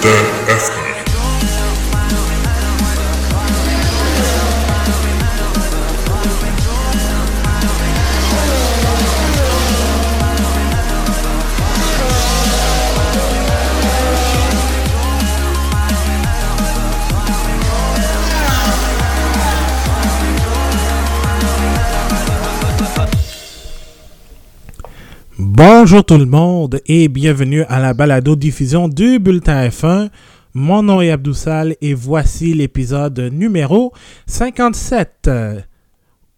That after. Bonjour tout le monde et bienvenue à la balado-diffusion du Bulletin F1. Mon nom est Abdoussal et voici l'épisode numéro 57.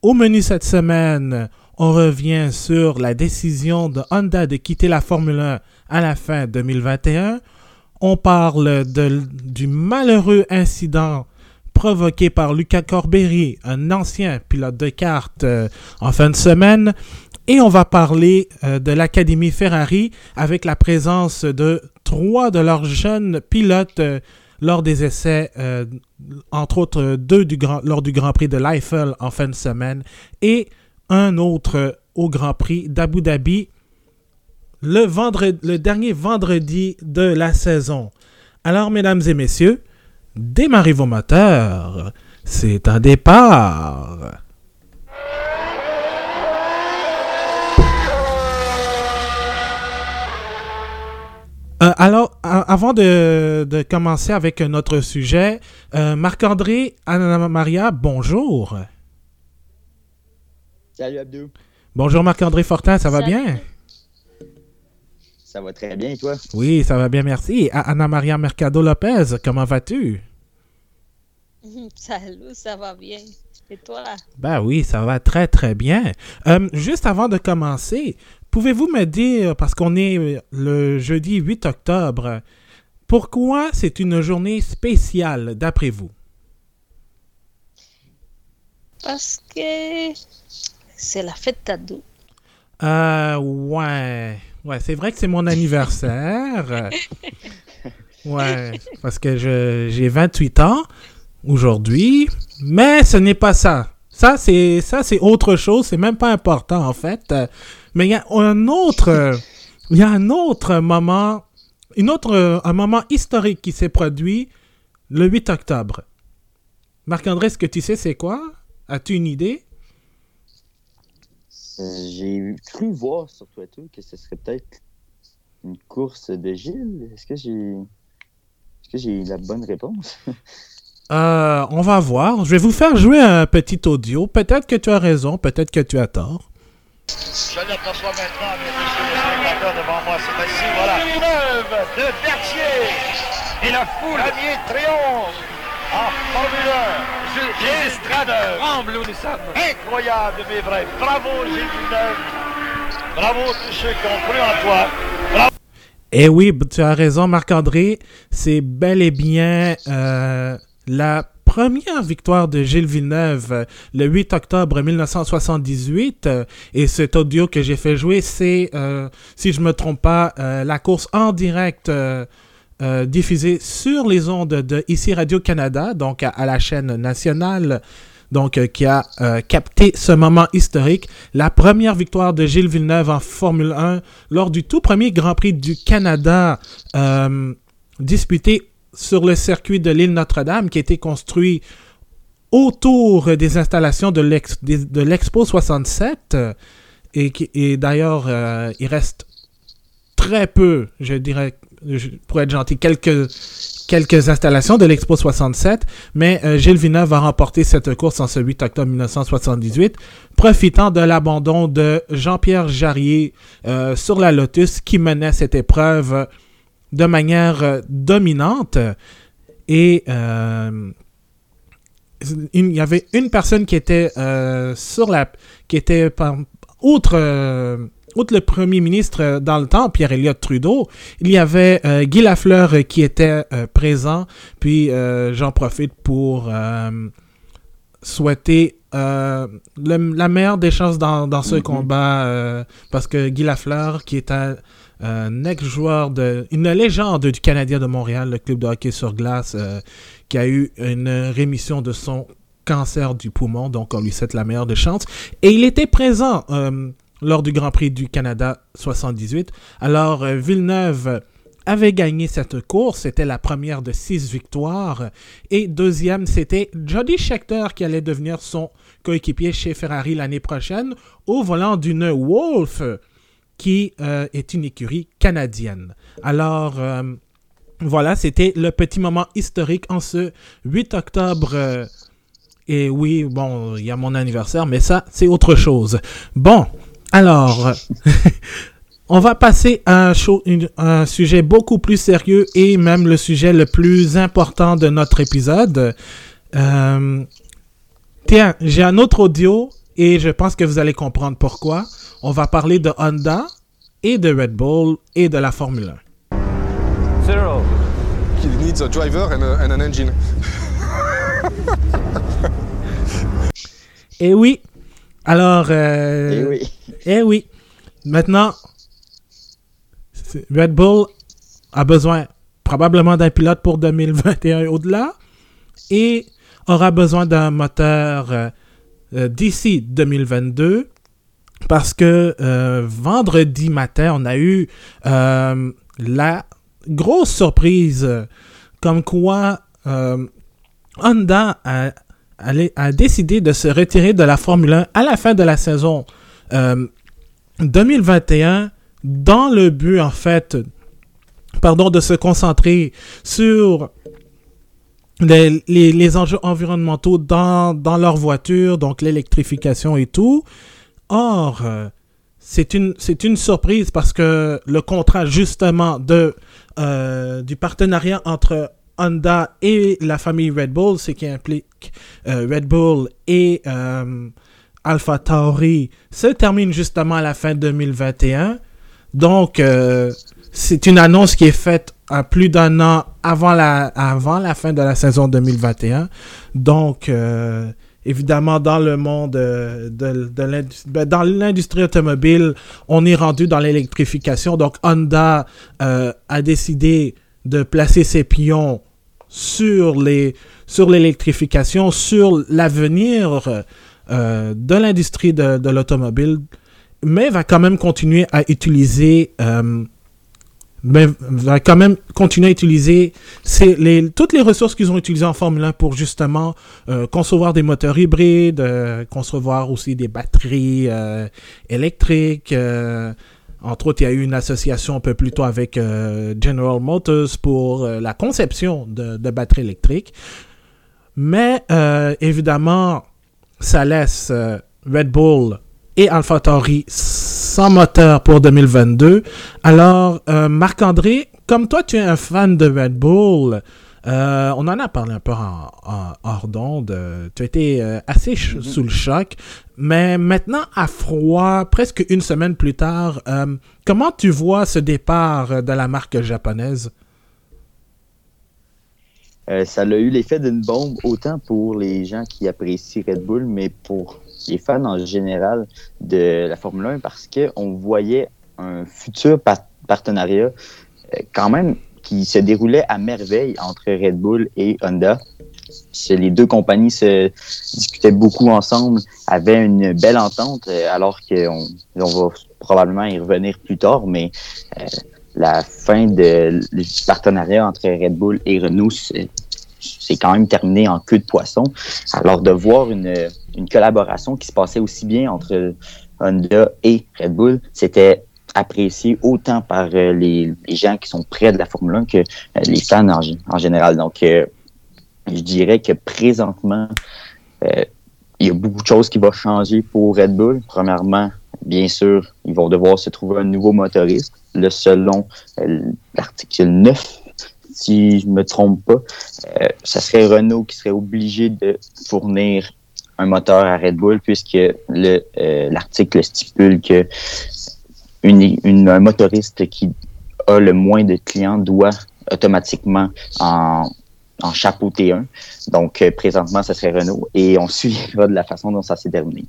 Au menu cette semaine, on revient sur la décision de Honda de quitter la Formule 1 à la fin 2021. On parle du malheureux incident provoqué par Luca Corberi, un ancien pilote de kart, euh, en fin de semaine. Et on va parler euh, de l'Académie Ferrari avec la présence de trois de leurs jeunes pilotes euh, lors des essais, euh, entre autres deux lors du Grand Prix de l'Eiffel en fin de semaine et un autre au Grand Prix d'Abu Dhabi le, le dernier vendredi de la saison. Alors, mesdames et messieurs, démarrez vos moteurs. C'est un départ. Euh, alors, avant de, commencer avec notre sujet, euh, Marc-André, Anna-Maria, bonjour. Salut Abdou. Bonjour Marc-André Fortin, ça va bien? Ça va très bien et toi? Oui, ça va bien, merci. Anna-Maria Mercado Lopez, comment vas-tu? Salut, ça va bien. Et toi? Ben oui, ça va très très bien. Euh, juste avant de commencer, Pouvez-vous me dire, parce qu'on est le jeudi 8 octobre, pourquoi c'est une journée spéciale d'après vous? Parce que c'est la fête d'ado. Euh, ouais. Ouais, c'est vrai que c'est mon anniversaire. ouais, parce que j'ai 28 ans aujourd'hui, mais ce n'est pas ça. Ça, c'est ça, c'est autre chose. C'est même pas important en fait. Mais il y a un autre, il y a un autre moment, une autre, un moment historique qui s'est produit le 8 octobre. Marc-André, est-ce que tu sais c'est quoi? As-tu une idée? Euh, j'ai cru voir sur Twitter que ce serait peut-être une course de Gilles. Est-ce que j'ai est-ce que j'ai la bonne réponse? euh, on va voir. Je vais vous faire jouer un petit audio. Peut-être que tu as raison, peut-être que tu as tort. Je l'aperçois maintenant, messieurs les spectateurs devant moi, c'est ainsi, voilà. Neuve de Berthier. Et la foule. Premier triomphe en Formule 1. Gilles Strader. Tremble où nous sommes. Incroyable, mais vrai. Bravo, Gilles Villeneuve. Bravo tous ceux qui ont cru en toi. Bravo. Eh oui, tu as raison, Marc-André. C'est bel et bien euh, la première victoire de Gilles Villeneuve euh, le 8 octobre 1978. Euh, et cet audio que j'ai fait jouer, c'est, euh, si je me trompe pas, la course en direct diffusée sur les ondes de ici Radio-Canada, donc à, la chaîne nationale. Donc, qui a capté ce moment historique, la première victoire de Gilles Villeneuve en Formule 1 lors du tout premier Grand Prix du Canada disputé sur le circuit de l'île Notre-Dame qui a été construit autour des installations de l'Expo 67. Et, et d'ailleurs, euh, il reste très peu, je dirais, pour être gentil, quelques, installations de l'Expo 67, mais euh, Gilles Villeneuve va remporter cette course en ce 8 octobre 1978, profitant de l'abandon de Jean-Pierre Jarrier euh, sur la Lotus qui menait cette épreuve de manière euh, dominante. Et euh, il y avait une personne qui était euh, sur la. qui était outre, outre le premier ministre dans le temps, Pierre Elliott Trudeau, il y avait Guy Lafleur qui était présent. Puis j'en profite pour souhaiter la meilleure des chances dans, ce mm-hmm. combat parce que Guy Lafleur, qui est un un ex-joueur de. Une légende du Canadien de Montréal, le club de hockey sur glace, euh, qui a eu une rémission de son cancer du poumon, donc on lui souhaite la meilleure des chances. Et il était présent euh, lors du Grand Prix du Canada 78. Alors, euh, Villeneuve avait gagné cette course. C'était la première de six victoires. Et deuxième, c'était Jody Scheckter qui allait devenir son coéquipier chez Ferrari l'année prochaine au volant d'une Wolf qui euh, est une écurie canadienne. Alors, euh, voilà, c'était le petit moment historique en ce 8 octobre. euh, et oui, bon, il y a mon anniversaire, mais ça, c'est autre chose. Bon, alors, on va passer à un, sujet beaucoup plus sérieux et même le sujet le plus important de notre épisode. Tiens, j'ai un autre audio et je pense que vous allez comprendre pourquoi. On va parler de Honda et de Red Bull et de la Formule 1. Zero. He needs a driver and, a, and an engine. Et oui, alors... euh, Eh oui. Eh oui. Maintenant, Red Bull a besoin probablement d'un pilote pour 2021 et au-delà et aura besoin d'un moteur euh, d'ici 2022 parce que euh, vendredi matin, on a eu euh, la grosse surprise euh, comme quoi euh, Honda a, a décidé de se retirer de la Formule 1 à la fin de la saison euh, 2021 dans le but, en fait, pardon, de se concentrer sur les, les- les enjeux environnementaux dans, dans leur voiture, donc l'électrification et tout. Or, euh, c'est une, c'est une surprise parce que le contrat, justement, de, euh, du partenariat entre Honda et la famille Red Bull, c'est qui implique euh, Red Bull et euh, Alpha Tauri, se termine justement à la fin 2021. Donc, euh, c'est une annonce qui est faite plus d'un an avant la, avant la fin de la saison 2021. Donc, euh, évidemment, dans le monde euh, de, de l'indus- ben, dans l'industrie automobile, on est rendu dans l'électrification. Donc, Honda euh, a décidé de placer ses pions sur les sur l'électrification, sur l'avenir de l'industrie de, de l'automobile, mais va quand même continuer à utiliser mais va quand même continuer à utiliser les, toutes les ressources qu'ils ont utilisées en Formule 1 pour justement euh, concevoir des moteurs hybrides, euh, concevoir aussi des batteries euh, électriques. entre autres, il y a eu une association un peu plus tôt avec General Motors pour la conception de, batteries électriques. Mais évidemment, ça laisse Red Bull et AlphaTauri sans moteur pour 2022. Alors, euh, Marc-André, comme toi, tu es un fan de Red Bull, euh, on en a parlé un peu en, en- hors d'onde. Tu as été euh, assez ch- sous le choc. Mais maintenant, à froid, presque une semaine plus tard, euh, comment tu vois ce départ de la marque japonaise? Ça a eu l'effet d'une bombe autant pour les gens qui apprécient Red Bull, mais pour les fans en général de la Formule 1 parce qu'on voyait un futur par- partenariat euh, quand même qui se déroulait à merveille entre Red Bull et Honda. Les deux compagnies se discutaient beaucoup ensemble, avaient une belle entente, euh, alors qu'on on va probablement y revenir plus tard, mais euh, la fin du partenariat entre Red Bull et Renault, c'est quand même terminé en queue de poisson. Alors de voir une, collaboration qui se passait aussi bien entre Honda et Red Bull, c'était apprécié autant par euh, les, gens qui sont près de la Formule 1 que euh, les fans en, gé- en général. Donc, euh, je dirais que présentement, il y a beaucoup de choses qui vont changer pour Red Bull. Premièrement, bien sûr, ils vont devoir se trouver un nouveau motoriste. Le selon l'article 9, si je me trompe pas, euh, ça serait Renault qui serait obligé de fournir un moteur à Red Bull puisque euh, l'article stipule que un motoriste qui a le moins de clients doit automatiquement en, chapeauter un. Donc, euh, présentement, ça serait Renault et on suivra de la façon dont ça s'est terminé.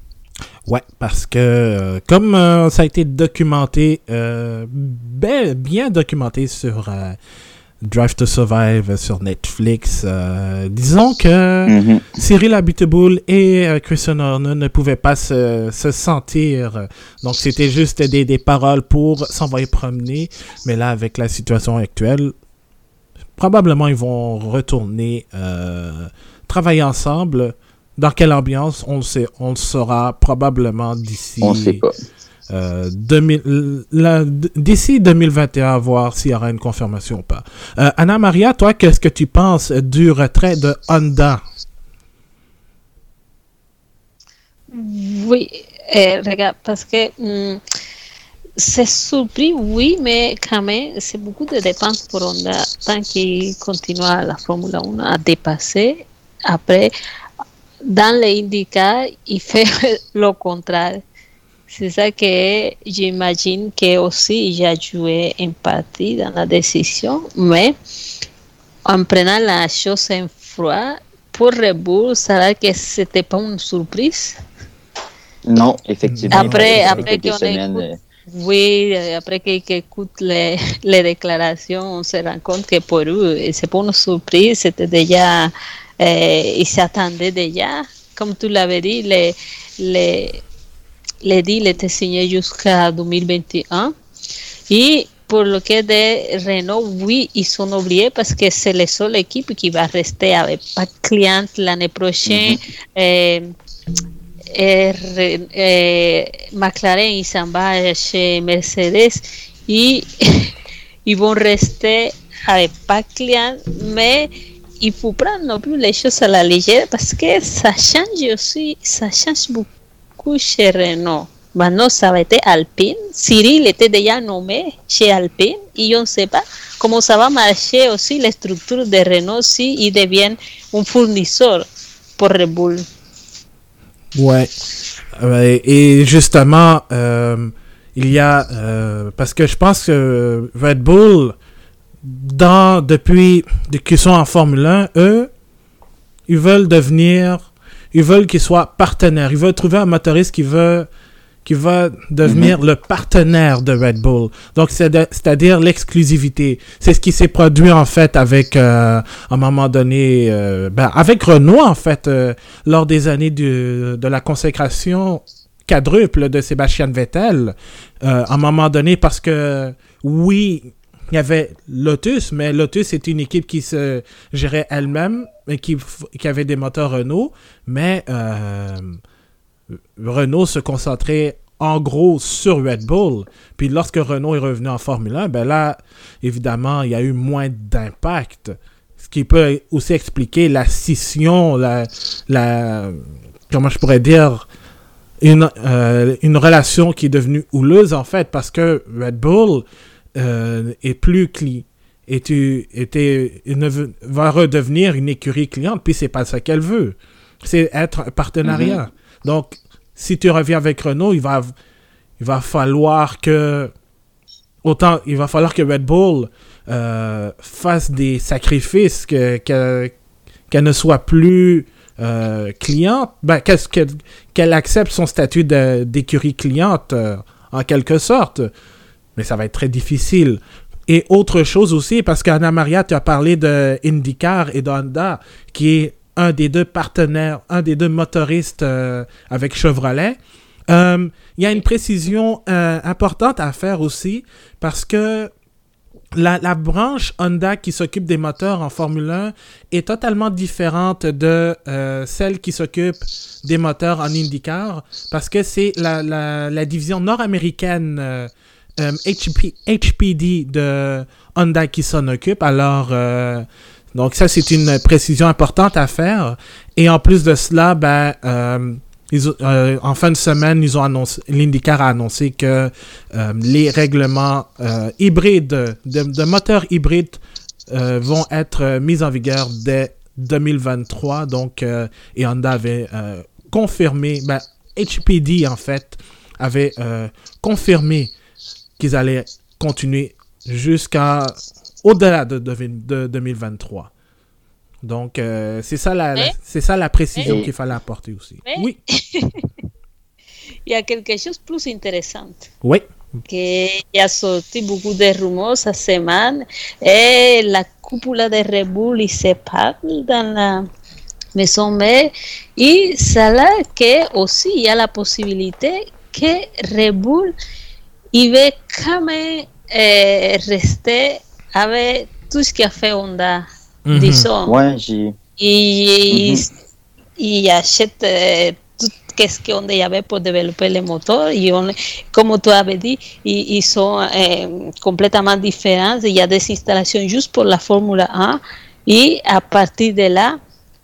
Ouais, parce que euh, comme ça a été documenté, ben- bien documenté sur, Drive to Survive sur Netflix. Euh, disons que Mhm. Cyril Abiteboul et euh, Christian Horner ne pouvaient pas se, se sentir. Donc, c'était juste des, des paroles pour s'envoyer promener. Mais là, avec la situation actuelle, probablement ils vont retourner euh, travailler ensemble. Dans quelle ambiance, on le sait, on le saura probablement d'ici On sait pas. Euh, 2000 la- d'ici 2021, à voir s'il y aura une confirmation ou pas. Euh, Anna Maria, toi, qu'est-ce que tu penses du retrait de Honda? Oui, euh, regarde, parce que hum, c'est surpris, oui, mais quand même, c'est beaucoup de dépenses pour Honda. Tant qu'il continue à la Formule 1 à dépasser, après, dans les IndyCar, il fait le contraire. C'est ça que j'imagine que aussi j'ai joué une partie dans la décision, mais en prenant la chose en froid, pour Red va que c'était pas une surprise. Non, effectivement. Après- qu'on écoute- Oui, après que- que écoute les, les déclarations, on se rend compte que pour eux, c'est pas une surprise, c'était déjà, euh, ils s'attendaient déjà. Comme tu l'avais dit, les, les, étaient signés jusqu'à 2021. Et pour le cas de Renault, oui, ils sont oubliés parce que c'est la seule équipe qui va rester avec pas de clients l'année prochaine. Euh, et Re- eh, McLaren il s'en va chez Mercedes et ils vont rester avec pas de clients, mais il faut prendre non plus les choses à la légère parce que ça change aussi, ça change beaucoup Renault. Maintenant, ça va être Alpine. Cyril était déjà nommé chez Alpine et on ne sait pas comment ça va marcher aussi la structure de Renault si il devient un fournisseur pour Red Bull. Ouais. Euh, et justement, euh, il y a... euh, parce que je pense que Red Bull, dans, depuis qu'ils sont en Formule 1, eux, ils veulent devenir... Ils veulent qu'ils soient partenaires. Ils veulent trouver un motoriste qui veut qui va devenir le partenaire de Red Bull. Donc, c'est-à-dire l'exclusivité. C'est ce qui s'est produit, en fait, avec, euh, à un moment donné, euh, ben, avec Renault, en fait, euh, lors des années du- de la consécration quadruple de Sébastien Vettel, euh, à un moment donné, parce que, oui, il y avait Lotus, mais Lotus est une équipe qui se gérait elle-même qui, qui avait des moteurs Renault, mais euh, Renault se concentrait en gros sur Red Bull. Puis lorsque Renault est revenu en Formule 1, ben là, évidemment, il y a eu moins d'impact. Ce qui peut aussi expliquer la scission, la, la comment je pourrais dire, une, euh, une relation qui est devenue houleuse en fait, parce que Red Bull euh, est plus cli et tu était va redevenir une écurie cliente, puis c'est pas ça qu'elle veut. C'est être un partenariat. Donc, si tu reviens avec Renault, il va, il va falloir que. Autant, il va falloir que Red Bull euh, fasse des sacrifices, que- que- qu'elle ne soit plus euh, cliente, ben, qu'est-ce qu'elle qu'elle accepte son statut d'écurie cliente, euh, en quelque sorte. Mais ça va être très difficile. Et autre chose aussi, parce qu'Anna Maria, tu as parlé de IndyCar et d'Honda, qui est un des deux partenaires, un des deux motoristes euh, avec Chevrolet. Euh, Il y a une précision euh, importante à faire aussi, parce que la, branche Honda qui s'occupe des moteurs en Formule 1 est totalement différente de celle qui s'occupe des moteurs en IndyCar, parce que c'est la division nord-américaine euh, HP, HPD de Honda qui s'en occupe. Alors, euh, donc ça, c'est une précision importante à faire. Et en plus de cela, ben, euh, euh, en fin de semaine, ils ont annoncé, a annoncé que les règlements hybrides, de, moteurs hybrides, vont être mis en vigueur dès 2023. Donc, et Honda avait confirmé, ben, HPD en fait, avait confirmé qu'ils allaient continuer jusqu'à au-delà de, de, de 2023. Donc, euh, c'est ça la, la- Mais- c'est ça la précision qu'il fallait apporter aussi. Mais- Oui, Il y a quelque chose de plus intéressant. oui. qui a sorti beaucoup de rumeurs cette semaine et la cúpula de Red Bull il se parle dans la maison mère et c'est là que aussi il y a la possibilité que Red Bull il va quand même euh, rester avec tout ce qu'a fait Honda Mhm. disons Ouais, j'ai. y, Mhm. y achète euh, tout ce qu'on y avait pour développer les moteurs. Et on, comme tu avais dit, ils, ils sont euh, complètement différents. Il y a des installations juste pour la Formule 1. Et à partir de là,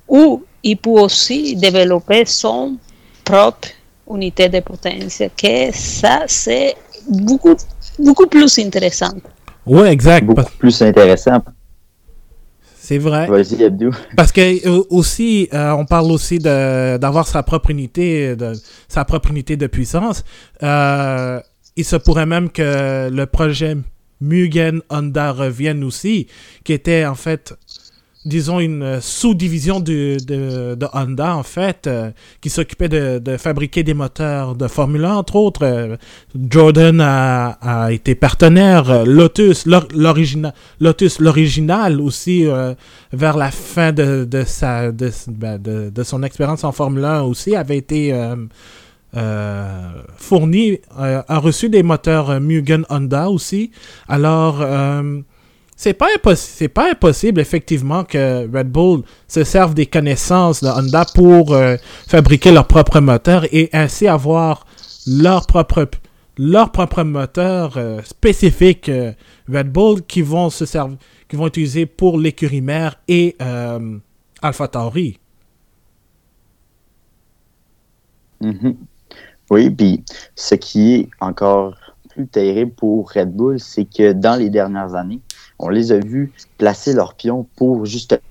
où il peut aussi développer son propre unité de potence. Que ça, c'est beaucoup, beaucoup plus intéressant. Ouais, exact. Beaucoup parce- plus intéressant. C'est vrai. Vas-y, Abdou. Parce que euh, aussi, euh, on parle aussi de d'avoir sa propre unité, de sa propre unité de puissance. Euh, il se pourrait même que le projet Mugen Honda revienne aussi, qui était en fait, disons, une euh, sous-division de, de, Honda, en fait, euh, qui s'occupait de, de fabriquer des moteurs de Formule 1, entre autres. Euh, Jordan a, a été partenaire. Lotus, l'or- l'original, Lotus, l'original aussi, vers la fin de, de, sa, de, ben, de, son expérience en Formule 1 aussi, avait été fourni, a reçu des moteurs Mugen Honda aussi. Alors, c'est pas, pas impossible, effectivement, que Red Bull se serve des connaissances de Honda pour euh, fabriquer leur propre moteur et ainsi avoir leur propre, leur propre moteur euh, spécifique euh, Red Bull qui vont se servir, qui vont utiliser pour l'écurie mère et euh, Alpha Tauri. Mhm. Oui, puis ce qui est encore terrible pour Red Bull, c'est que dans les dernières années, on les a vus placer leurs pions pour justement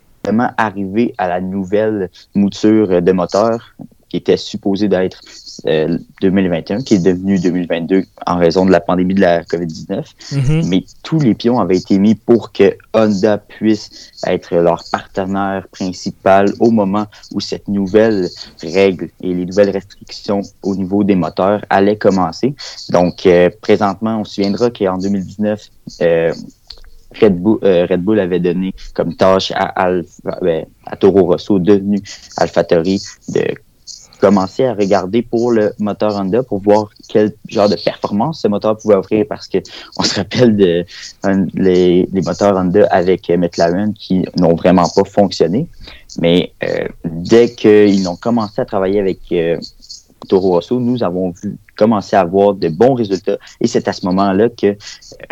arriver à la nouvelle mouture de moteur qui était supposée d'être euh, 2021, qui est devenue 2022 en raison de la pandémie de la COVID-19 Mhm. mais tous les pions avaient été mis pour que Honda puisse être leur partenaire principal au moment où cette nouvelle règle et les nouvelles restrictions au niveau des moteurs allaient commencer. Donc, euh, présentement, on se souviendra qu'en 2019, euh, Red Bull, euh, Red Bull avait donné comme tâche à, Alpha, ben, à Toro Rosso, devenu AlphaTauri, de commencer à regarder pour le moteur Honda pour voir quel genre de performance ce moteur pouvait offrir parce que on se rappelle de les, moteurs Honda avec McLaren qui n'ont vraiment pas fonctionné. Mais euh, dès qu'ils ont commencé à travailler avec euh, Toro Rosso, nous avons vu commencer à avoir de bons résultats. Et c'est à ce moment-là que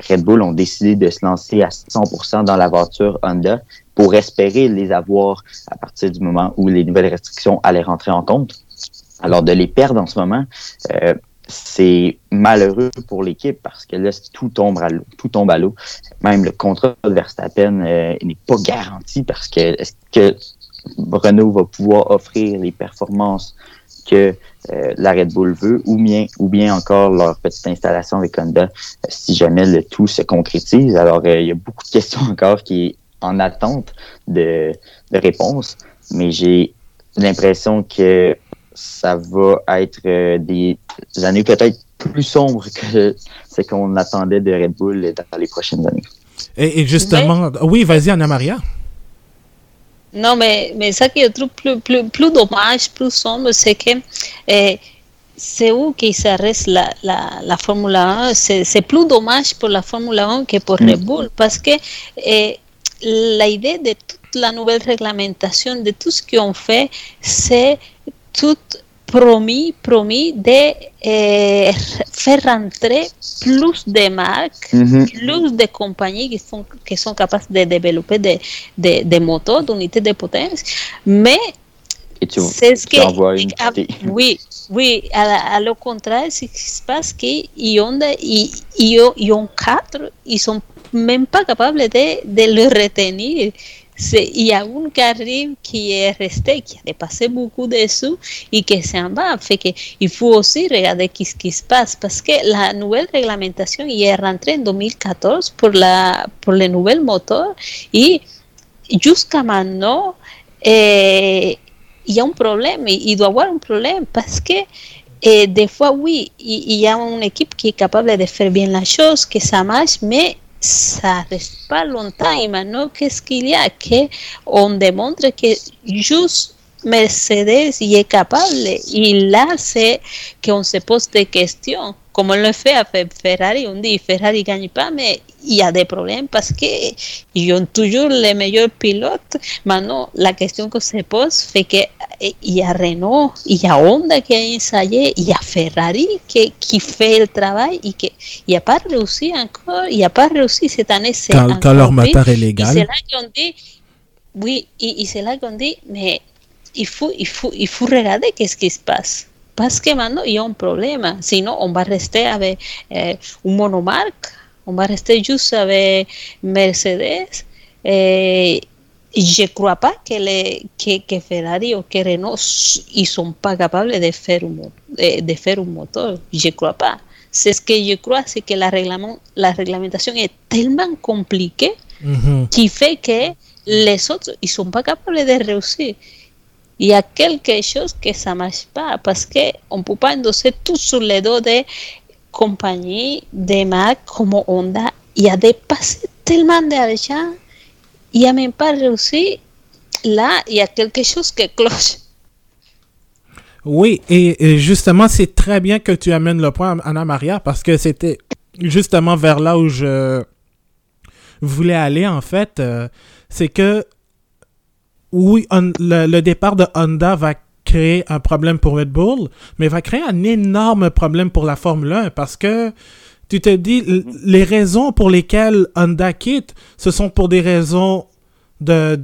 Red Bull ont décidé de se lancer à 100% dans la voiture Honda pour espérer les avoir à partir du moment où les nouvelles restrictions allaient rentrer en compte. Alors de les perdre en ce moment, euh, c'est malheureux pour l'équipe parce que là, tout tombe à l'eau. Tout tombe à l'eau. Même le contrat de Verstappen euh, n'est pas garanti parce que est-ce que Renault va pouvoir offrir les performances que euh, la Red Bull veut, ou bien, ou bien encore leur petite installation avec Honda, euh, si jamais le tout se concrétise. Alors, euh, il y a beaucoup de questions encore qui est en attente de, de réponse, mais j'ai l'impression que ça va être euh, des années peut-être plus sombres que ce qu'on attendait de Red Bull dans les prochaines années. Et, et justement, oui, vas-y, Anna Maria. Non, mais, mais ça qui est trouve plus, plus, plus dommage, plus sombre, c'est que eh, c'est où qu'il s'arrête la, la, la Formule 1. C'est plus dommage pour la Formule 1 que pour Mm. Red Bull, parce que eh, la idée de toute la nouvelle réglementation, de tout ce qu'on fait, c'est tout promis, promis de eh, faire rentrer plus de marques Mhm. plus de compagnies qui sont, qui sont capables de développer des, des, des moteurs d'unités de potence, mais c'est ce que... petite- oui, oui, à, à le contraire, ce qui se passe que Honda et Ion, Ion 4, ils sont même pas capables de, de le retenir. Y a un qui arrive qui est resté, qui a dépassé beaucoup de sous et qui s'en va. Fait que il faut aussi regarder ce qui se passe parce que la nouvelle réglementation est rentrée en 2014 pour, la, pour les nouveaux moteurs et jusqu'à maintenant, eh, il y a un problème, il doit y avoir un problème parce que Et des fois, y, a une équipe qui est capable de faire bien la chose, que ça marche, mais ça reste pas longtemps. Et maintenant, qu'est-ce qu'il y a que on démontre que juste Mercedes y est capable. Et là, c'est qu'on se pose des questions. Comme on le fait avec Ferrari, on dit Ferrari ne gagne pas, mais il y a des problèmes parce qu'ils ont toujours les meilleurs pilotes. Maintenant, la question que se pose fait qu'il y a Renault, il y a Honda qui a ensayé, il y a Ferrari qui, qui fait le travail et qui n'a pas réussi encore, il n'a pas réussi cette année. Quand, quand leur moteur est légal. C'est là qu'on dit, oui, et, c'est là qu'on dit, mais il faut, il faut, il faut regarder qu'est-ce qui se passe. Parce que maintenant, il y a un problème. Sinon, on va rester avec euh, une monomarque on va rester juste avec Mercedes. Et je ne crois pas que, les, que, que, Ferrari ou que Renault ils sont pas capables de faire un, de, de faire un moteur. Je ne crois pas. C'est ce que je crois, c'est que la, règlement, la réglementation est tellement compliquée mm -hmm. qui fait que les autres ils sont pas capables de réussir. Il y a quelque chose que ça marche pas parce qu'on ne peut pas endosser tout sur les dos de compagnie de marques comme Honda y a dépassé tellement d'argent, il a même pas réussi. Là, il y a quelque chose qui cloche. Oui, et, justement, c'est très bien que tu amènes le point, Anna Maria, parce que c'était justement vers là où je voulais aller, en fait. Euh, c'est que, oui, le, départ de Honda va créer un problème pour Red Bull, mais va créer un énorme problème pour la Formule 1 parce que tu te dis, les raisons pour lesquelles Honda quitte, ce sont pour des raisons de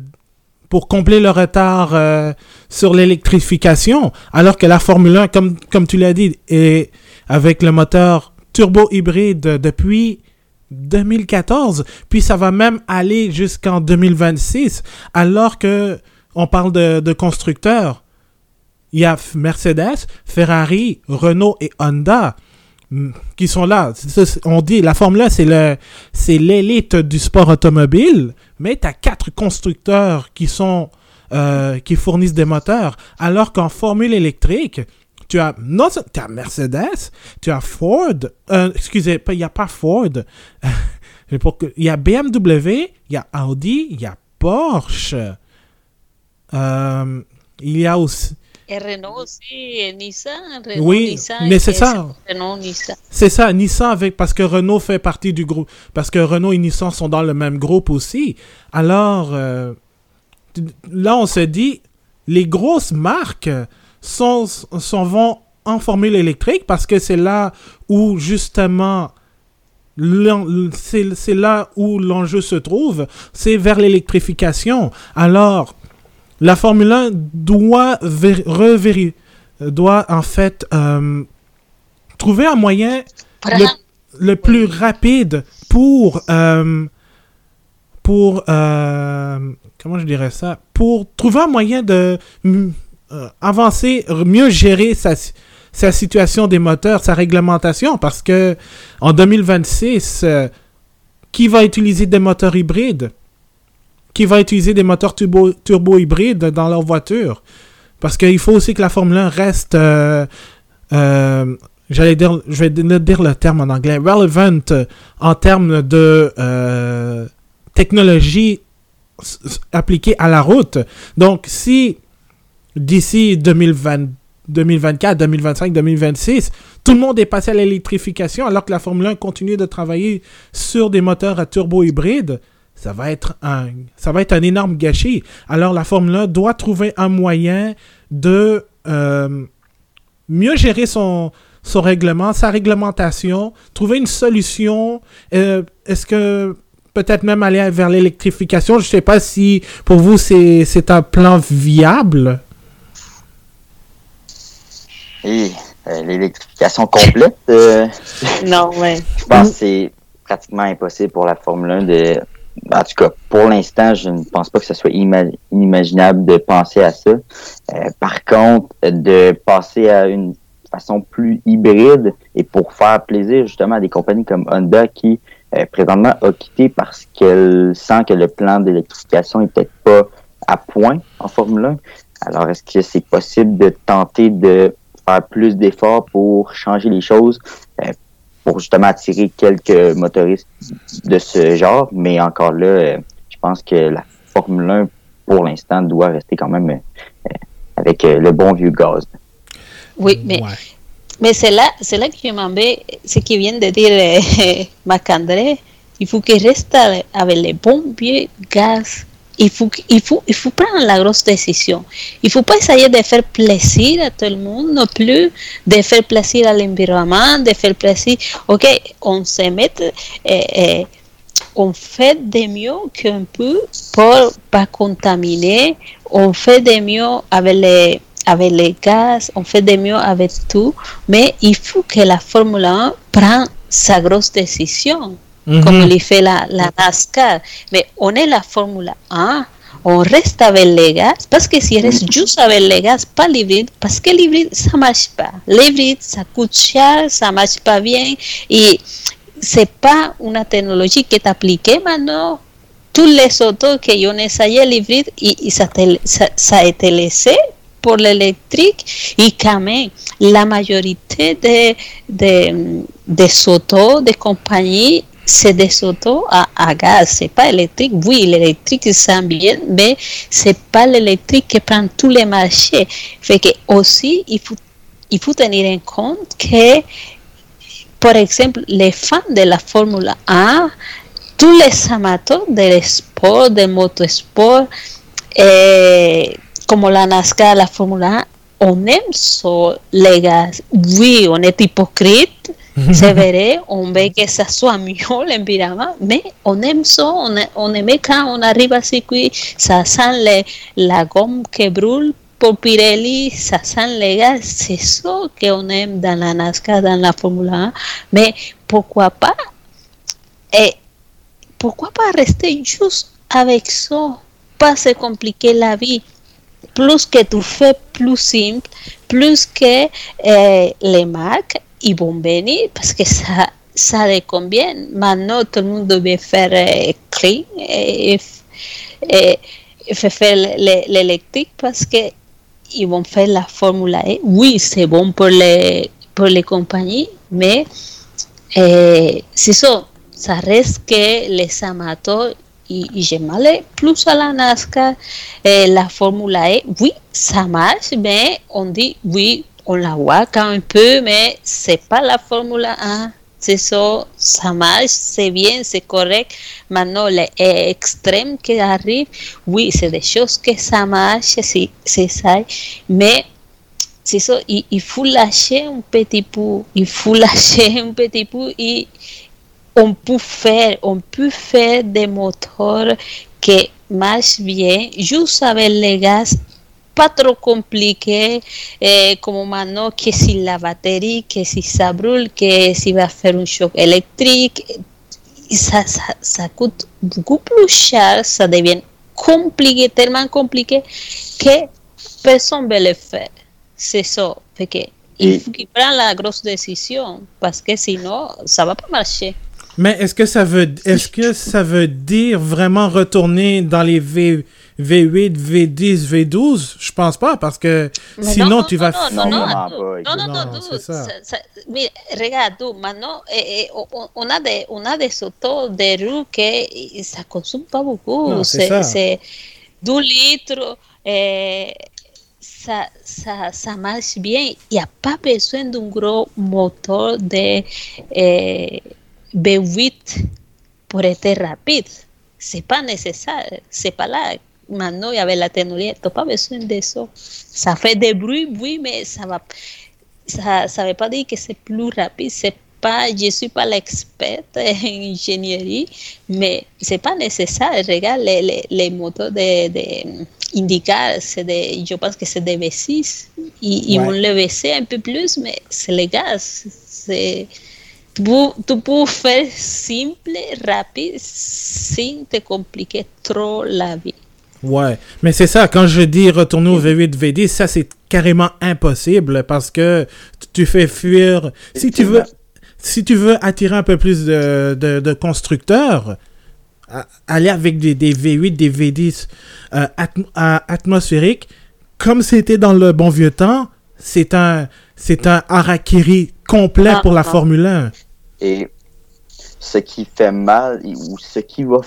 pour combler le retard euh, sur l'électrification, alors que la Formule 1, comme, comme tu l'as dit, est avec le moteur turbo hybride depuis 2014, puis ça va même aller jusqu'en 2026, alors que on parle de, constructeurs il y a Mercedes, Ferrari, Renault et Honda mm, qui sont là. On dit la Formule 1, c'est l'élite du sport automobile, mais tu as quatre constructeurs euh, qui fournissent des moteurs, alors qu'en Formule électrique, tu as non tu as Mercedes, tu as Ford, euh, excusez, il n'y a pas Ford. il y a BMW, il y a Audi, il y a Porsche. Euh, il y a aussi et Renault aussi, et Nissan. Renault, oui, Nissan, mais c'est ça. C'est ça, Nissan avec parce que Renault fait partie du groupe, parce que Renault et Nissan sont dans le même groupe aussi. Alors euh, là, on se dit, les grosses marques sont vont en formule électrique parce que c'est là où justement c'est là où l'enjeu se trouve, c'est vers l'électrification. Alors, la Formule 1 doit, doit en fait euh, trouver un moyen le, plus rapide pour euh, pour euh, comment je dirais ça pour trouver un moyen de avancer mieux gérer sa, sa situation des moteurs sa réglementation parce que en 2026 qui va utiliser des moteurs hybrides? Qui va utiliser des moteurs turbo, hybrides dans leur voiture? Parce qu'il faut aussi que la Formule 1 reste, euh, euh, j'allais dire, je vais dire le terme en anglais, relevant en termes de euh, technologie appliquée à la route. Donc, si d'ici 2020, 2024, 2025, 2026, tout le monde est passé à l'électrification alors que la Formule 1 continue de travailler sur des moteurs à turbo hybride, ça va être un, ça va être un énorme gâchis. Alors la Formule 1 doit trouver un moyen de euh, mieux gérer son, son règlement, sa réglementation, trouver une solution. Euh, est-ce que peut-être même aller vers l'électrification? Je ne sais pas si pour vous c'est un plan viable. Et euh, l'électrification complète. non, ouais. Je pense que c'est pratiquement impossible pour la Formule 1 de en tout cas, pour l'instant, je ne pense pas que ce soit inimaginable de penser à ça. Euh, par contre, de passer à une façon plus hybride et pour faire plaisir justement à des compagnies comme Honda qui euh, présentement a quitté parce qu'elle sent que le plan d'électrification est peut-être pas à point en Formule 1. Alors, est-ce que c'est possible de tenter de faire plus d'efforts pour changer les choses, euh, pour justement attirer quelques motoristes de ce genre. Mais encore là, euh, je pense que la Formule 1, pour l'instant, doit rester quand même euh, avec euh, le bon vieux gaz. Oui, mais, Ouais. mais c'est là, c'est là que je m'en vais, ce qui vient de dire euh, Marc-André. Il faut qu'il reste avec les bons vieux gaz. Il faut, il, faut, il faut prendre la grosse décision. Il faut pas essayer de faire plaisir à tout le monde non plus, de faire plaisir à l'environnement, de faire plaisir. Ok, on se met, eh, eh, on fait de mieux qu'on peut pour pas contaminer. On fait de mieux avec les, avec les gaz, on fait de mieux avec tout. Mais il faut que la Formule 1 prenne sa grosse décision Comme le fait la, la NASCAR. Mais on est la Formule 1, on reste avec les gaz, parce que si reste juste avec les gaz, pas l'hybride, parce que l'hybride, ça marche pas. L'hybride, ça coûte cher, ça marche pas bien, et c'est pas une technologie qui est appliquée maintenant. Tous les autos qui ont essayé l'hybride, et, et ça, ça, ça été laissé pour l'électrique et quand même la majorité des de, des autos de compagnie c'est des autos à, à gaz, c'est pas électrique. Oui, l'électrique c'est bien, mais c'est pas l'électrique qui prend tous les marchés. Fait que aussi il faut il faut tenir en compte que par exemple les fans de la Formule 1 tous les amateurs del sport, del motosport, eh, como la NASCAR, la Fórmula 1, on aime ça, les gars. Oui, on est hypocrite, c'est vrai, on veut que ça soit mieux l'environnement, mais on aime ça, on, on aime quand on arrive à circuit, ça sent les- la gomme qui brûle pour Pirelli, ça sent les gars, c'est ça qu'on aime dans la NASCAR, dans la Fórmula 1, mais pourquoi pas et pourquoi pas rester juste avec ça Pas se compliquer la vie. Plus que tu fais plus simple, plus que eh, les marques ils vont venir parce que ça, ça les convient. Maintenant, tout le monde doit faire clean et, et, et faire l'é- l'électrique parce que ils vont faire la Formule E. Oui, c'est bon pour les, pour les compagnies, mais c'est ça, ça reste que les amateurs, y j'aime plus à la NASCAR, eh, la Formule E, oui, ça marche, mais on dit, oui, on la quand un peu, mais c'est pas la Formule 1. C'est ça, ça marche, c'est bien, c'est correct. Maintenant, les extrêmes qui arrivent, oui, c'est des choses que ça marche, c'est c'est ça, mais c'est ça, il, il faut lâcher un petit peu, il faut lâcher un petit peu et on peut faire, on peut faire des moteurs qui marchent bien, juste avec les gaz, pas trop compliqué, eh, comme maintenant que si la batterie, que si ça brûle, que si va faire un choc électrique, ça, ça, ça coûte beaucoup plus cher, ça devient compliqué, tellement compliqué que personne ne veut le faire. C'est ça. Fait que il faut qu'il prenne la grosse décision parce que sinon, ça va pas marcher. Mais est-ce que ça veut est-ce que ça veut dire vraiment retourner dans les V V8, V10, V12 Je pense pas parce que Mais sinon non, tu non, vas non, non, non, attends. pas, non, non, Non, non, dude, ça. ça- mira, regarde, maintenant, eh, eh, on, a des, on a des autos de rue que ça consomme pas beaucoup. Non, c'est ça. C'est 2 litres, eh, ça, ça, ça marche bien. Il n'y a pas besoin d'un gros moteur de eh, V8 pour être rapide. C'est pas nécessaire. C'est pas là. Maintenant, il y avait la technologie. Tu n'as pas besoin de ça. Ça fait des bruits, oui, mais ça va. Ça ne veut pas dire que c'est plus rapide. C'est pas, je ne suis pas l'expert en ingénierie, mais c'est pas nécessaire. Regarde les, les, les moteurs de, de IndyCar, c'est des, je pense que c'est des V6. Ils, ils Ouais. vont le baisser un peu plus, mais c'est les gaz. C'est, tu peux faire simple, rapide, sans te compliquer trop la vie. Ouais, mais c'est ça, quand je dis retourner au V8, V10, ça c'est carrément impossible parce que tu fais fuir. Si tu veux, si tu veux attirer un peu plus de, de, de constructeurs, aller avec des, des V8, des V10 euh, atm- atmosphériques, comme c'était dans le bon vieux temps, c'est un, c'est un harakiri complet Ah, pour la ah. Formule 1. Et ce qui fait mal ou ce qui va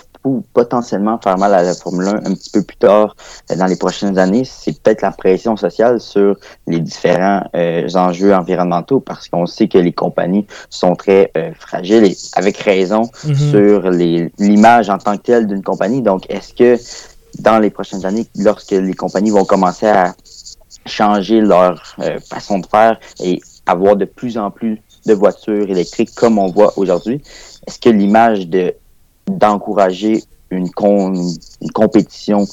potentiellement faire mal à la Formule 1 un petit peu plus tard euh, dans les prochaines années, c'est peut-être la pression sociale sur les différents euh, enjeux environnementaux parce qu'on sait que les compagnies sont très euh, fragiles et avec raison Mhm. sur l'image en tant que telle d'une compagnie. Donc, est-ce que dans les prochaines années, lorsque les compagnies vont commencer à changer leur euh, façon de faire et avoir de plus en plus de voitures électriques comme on voit aujourd'hui, est-ce que l'image de d'encourager une, compétition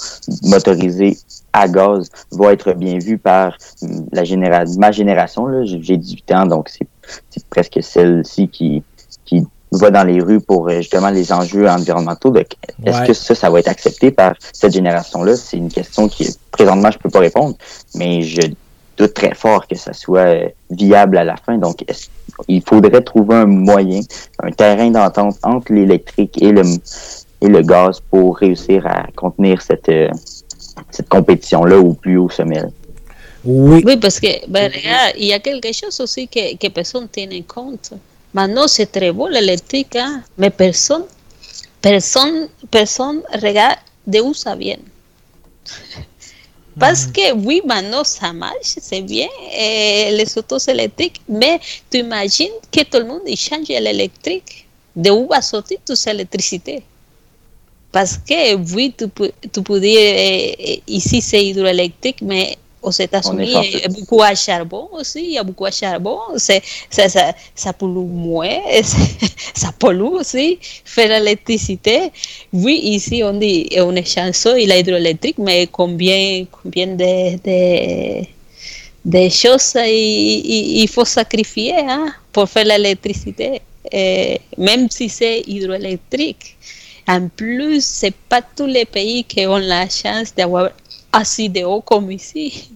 motorisée à gaz va être bien vue par la généra ma génération j'ai j'ai 18 ans donc c'est presque celle-ci qui qui va dans les rues pour euh, justement les enjeux environnementaux. Est-ce Ouais. que ça, ça va être accepté par cette génération-là? C'est une question qui, présentement, je peux pas répondre, mais je doute très fort que ça soit euh, viable à la fin. Donc, est-ce- il faudrait trouver un moyen, un terrain d'entente entre l'électrique et le, et le gaz pour réussir à contenir cette, euh, cette compétition-là au plus haut sommet. Oui. Oui, parce que, ben, regarde, il y a quelque chose aussi que, que personne tiene en compte. Maintenant, c'est très beau l'électrique, hein, mais personne, personne, personne regarde de où ça vient. Parce que oui, maintenant ça marche, c'est bien, eh, les autos électriques, mais tu imagines que tout le monde change l'électrique. De où va sortir toute cette électricité? Parce que oui, tu tu peux dire eh, eh, ici c'est hydroélectrique, mais aux États-Unis, On est il y a beaucoup à charbon aussi, beaucoup à charbon, c'est, ça, ça, ça pollue moins, ça pollue aussi, faire l'électricité. Oui, ici on dit, on est chanceux, il est hydroélectrique, mais combien, combien de, de, de choses il, il- faut sacrifier hein, pour faire l'électricité, Eh, même si c'est hydroélectrique. En plus, c'est pas tous les pays qui ont la chance d'avoir assez de eau comme ici.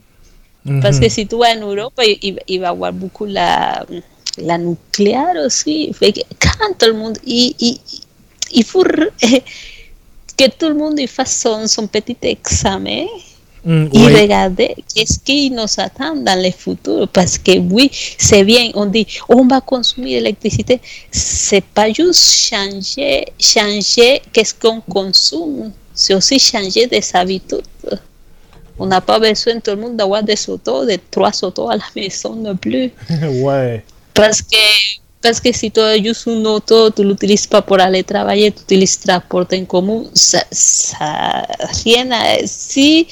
Parce que si tu vas en Europe, il, il- il va y avoir beaucoup la, la nucléaire aussi. Fait que quand tout le monde, il, il, il faut que tout le monde fasse son, son petit examen Mm, y oui. regarder qu'est-ce qui nous attend dans le futur. Parce que oui, c'est bien, on dit on va consommer l'électricité. C'est pas juste changer, changer qu'est-ce qu'on consomme, c'est aussi changer des habitudes. On n'a pas besoin tout le monde d'avoir des autos, de trois autos à la maison non plus. ouais. Parce que, parce que si tu as juste une auto, tu l'utilises pas pour aller travailler, tu utilises transport en commun, ça, ça rien à, si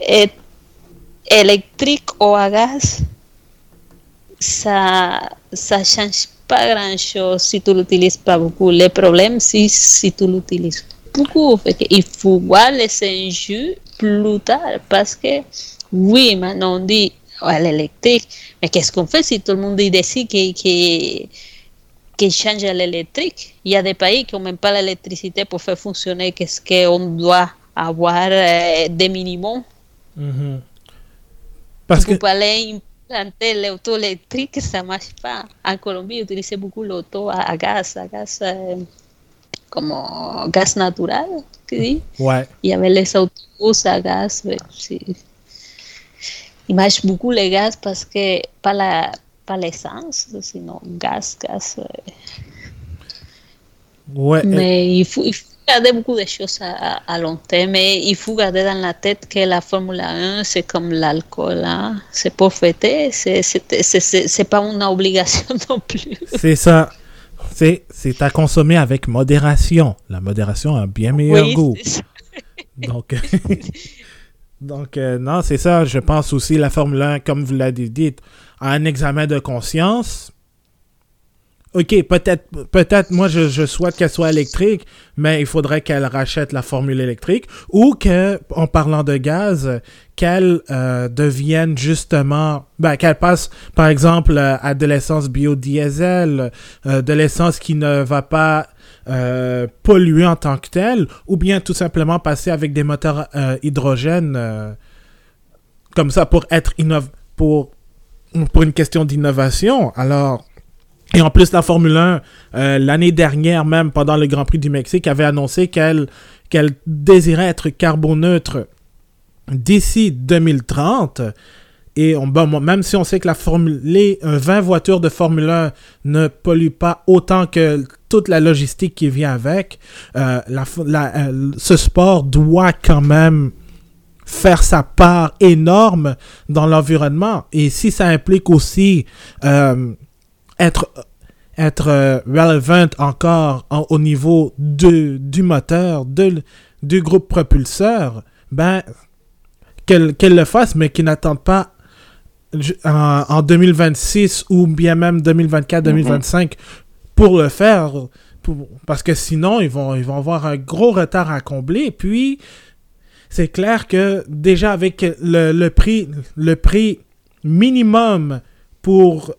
est électrique ou à gaz, ça, ça change pas grand chose si tu l'utilises pas beaucoup. Le problème, c'est si tu l'utilises beaucoup. Fait que il faut voir les enjeux plus tard parce que, oui, maintenant on dit à l'électrique, mais qu'est-ce qu'on fait si tout le monde il décide que, que, que change à l'électrique Il y a des pays qui n'ont même pas l'électricité pour faire fonctionner qu'est-ce qu'on doit avoir euh, des minimums. Mhm. Parce que Vous allez implanter l'auto électrique, ça ne marche pas. En Colombie, ils utilisaient beaucoup l'auto à, à gaz, à gaz euh, comme gaz natural. Tu dis. ouais. Il y avait les autobus à gaz. Ils marchent beaucoup les gaz parce que pas la pas l'essence, sinon gaz, gaz. euh. Ouais. euh, Mais il faut, il faut garder beaucoup de choses à, à- à long terme. Et il faut garder dans la tête que la Formule 1, c'est comme l'alcool. Hein? C'est pour fêter, c'est pas une obligation non plus. C'est ça. C'est, c'est à consommer avec modération. La modération a un bien meilleur Oui, goût. Donc, donc euh, non, c'est ça. Je pense aussi la Formule 1, comme vous l'avez dit, a un examen de conscience. Ok, peut-être, peut-être, moi, je, je souhaite qu'elle soit électrique, mais il faudrait qu'elle rachète la formule électrique ou que, en parlant de gaz, qu'elle euh, devienne justement, ben, qu'elle passe, par exemple, euh, à de l'essence biodiesel, euh, de l'essence qui ne va pas euh, polluer en tant que telle, ou bien tout simplement passer avec des moteurs euh, hydrogène comme ça pour être innov pour pour une question d'innovation. Alors et en plus, la Formule 1, euh, l'année dernière, même pendant le Grand Prix du Mexique, avait annoncé qu'elle qu'elle désirait être carboneutre d'ici 2030. Et on, bon, même si on sait que la Formule, les euh, 20 voitures de Formule 1 ne polluent pas autant que toute la logistique qui vient avec, euh, euh, ce sport doit quand même faire sa part énorme dans l'environnement. Et si ça implique aussi euh, être, être euh, relevant encore en- au niveau de, du moteur, de, du groupe propulseur, ben, qu'elle qu'elle le fasse, mais qu'ils n'attendent pas en, en 2026 ou bien même 2024-2025 pour le faire. pour- parce que sinon, ils vont, ils vont avoir un gros retard à combler. Puis, c'est clair que déjà avec le, le prix, le prix minimum pour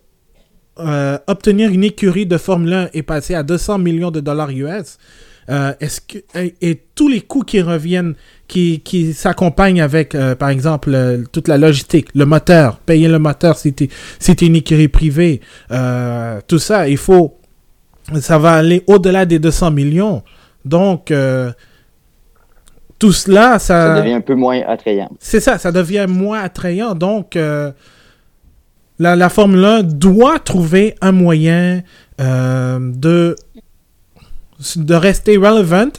euh, obtenir une écurie de Formule 1 est passé à 200 millions de dollars US. Euh, est-ce que et, et tous les coûts qui reviennent, qui, qui s'accompagnent avec, euh, par exemple, euh, toute la logistique, le moteur, payer le moteur si tu si t'es une écurie privée, euh, tout ça, il faut, ça va aller au-delà des 200 millions. Donc, euh, tout cela, Ça devient un peu moins attrayant. c'est ça, ça devient moins attrayant. Donc, euh, la, Formule 1 doit trouver un moyen euh, de, de rester relevant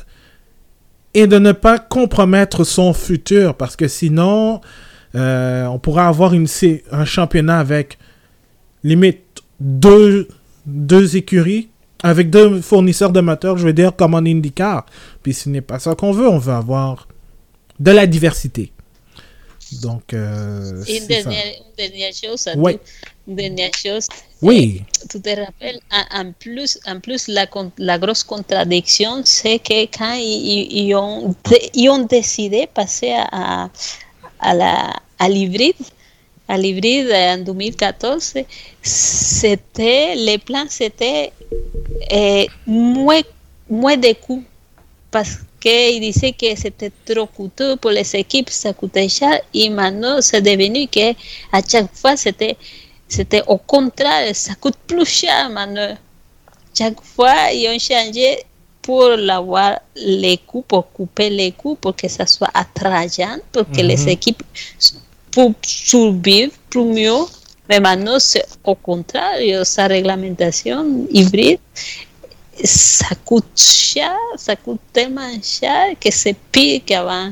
et de ne pas compromettre son futur parce que sinon, euh, on pourra avoir un championnat avec limite deux, deux écuries, avec deux fournisseurs de moteurs, je veux dire, comme en IndyCar. Puis ce n'est pas ça qu'on veut, on veut avoir de la diversité. Donc, euh, une dernière, une dernière chose, Ouais. tout- une dernière chose. Oui, Tu te rappelles, en, plus, en plus la, la grosse contradiction, c'est que quand ils, ils- ont, ils ont décidé de passer à, à, la, à l'hybride, à l'hybride en 2014, c'était, les plans, c'était eh, moins, moins de coûts parce qu'ils disaient que c'était trop coûteux pour les équipes, ça coûtait cher, et maintenant c'est devenu que à chaque fois c'était c'était au contraire, ça coûte plus cher maintenant. Chaque fois, ils ont changé pour avoir les coûts, pour couper les coûts, pour que ça soit attrayant, pour que les Mhm. équipes s- pour survivre plus mieux. Mais maintenant, c'est au contraire, sa réglementation hybride, ça coûte cher, ça coûte tellement cher que c'est pire qu'avant.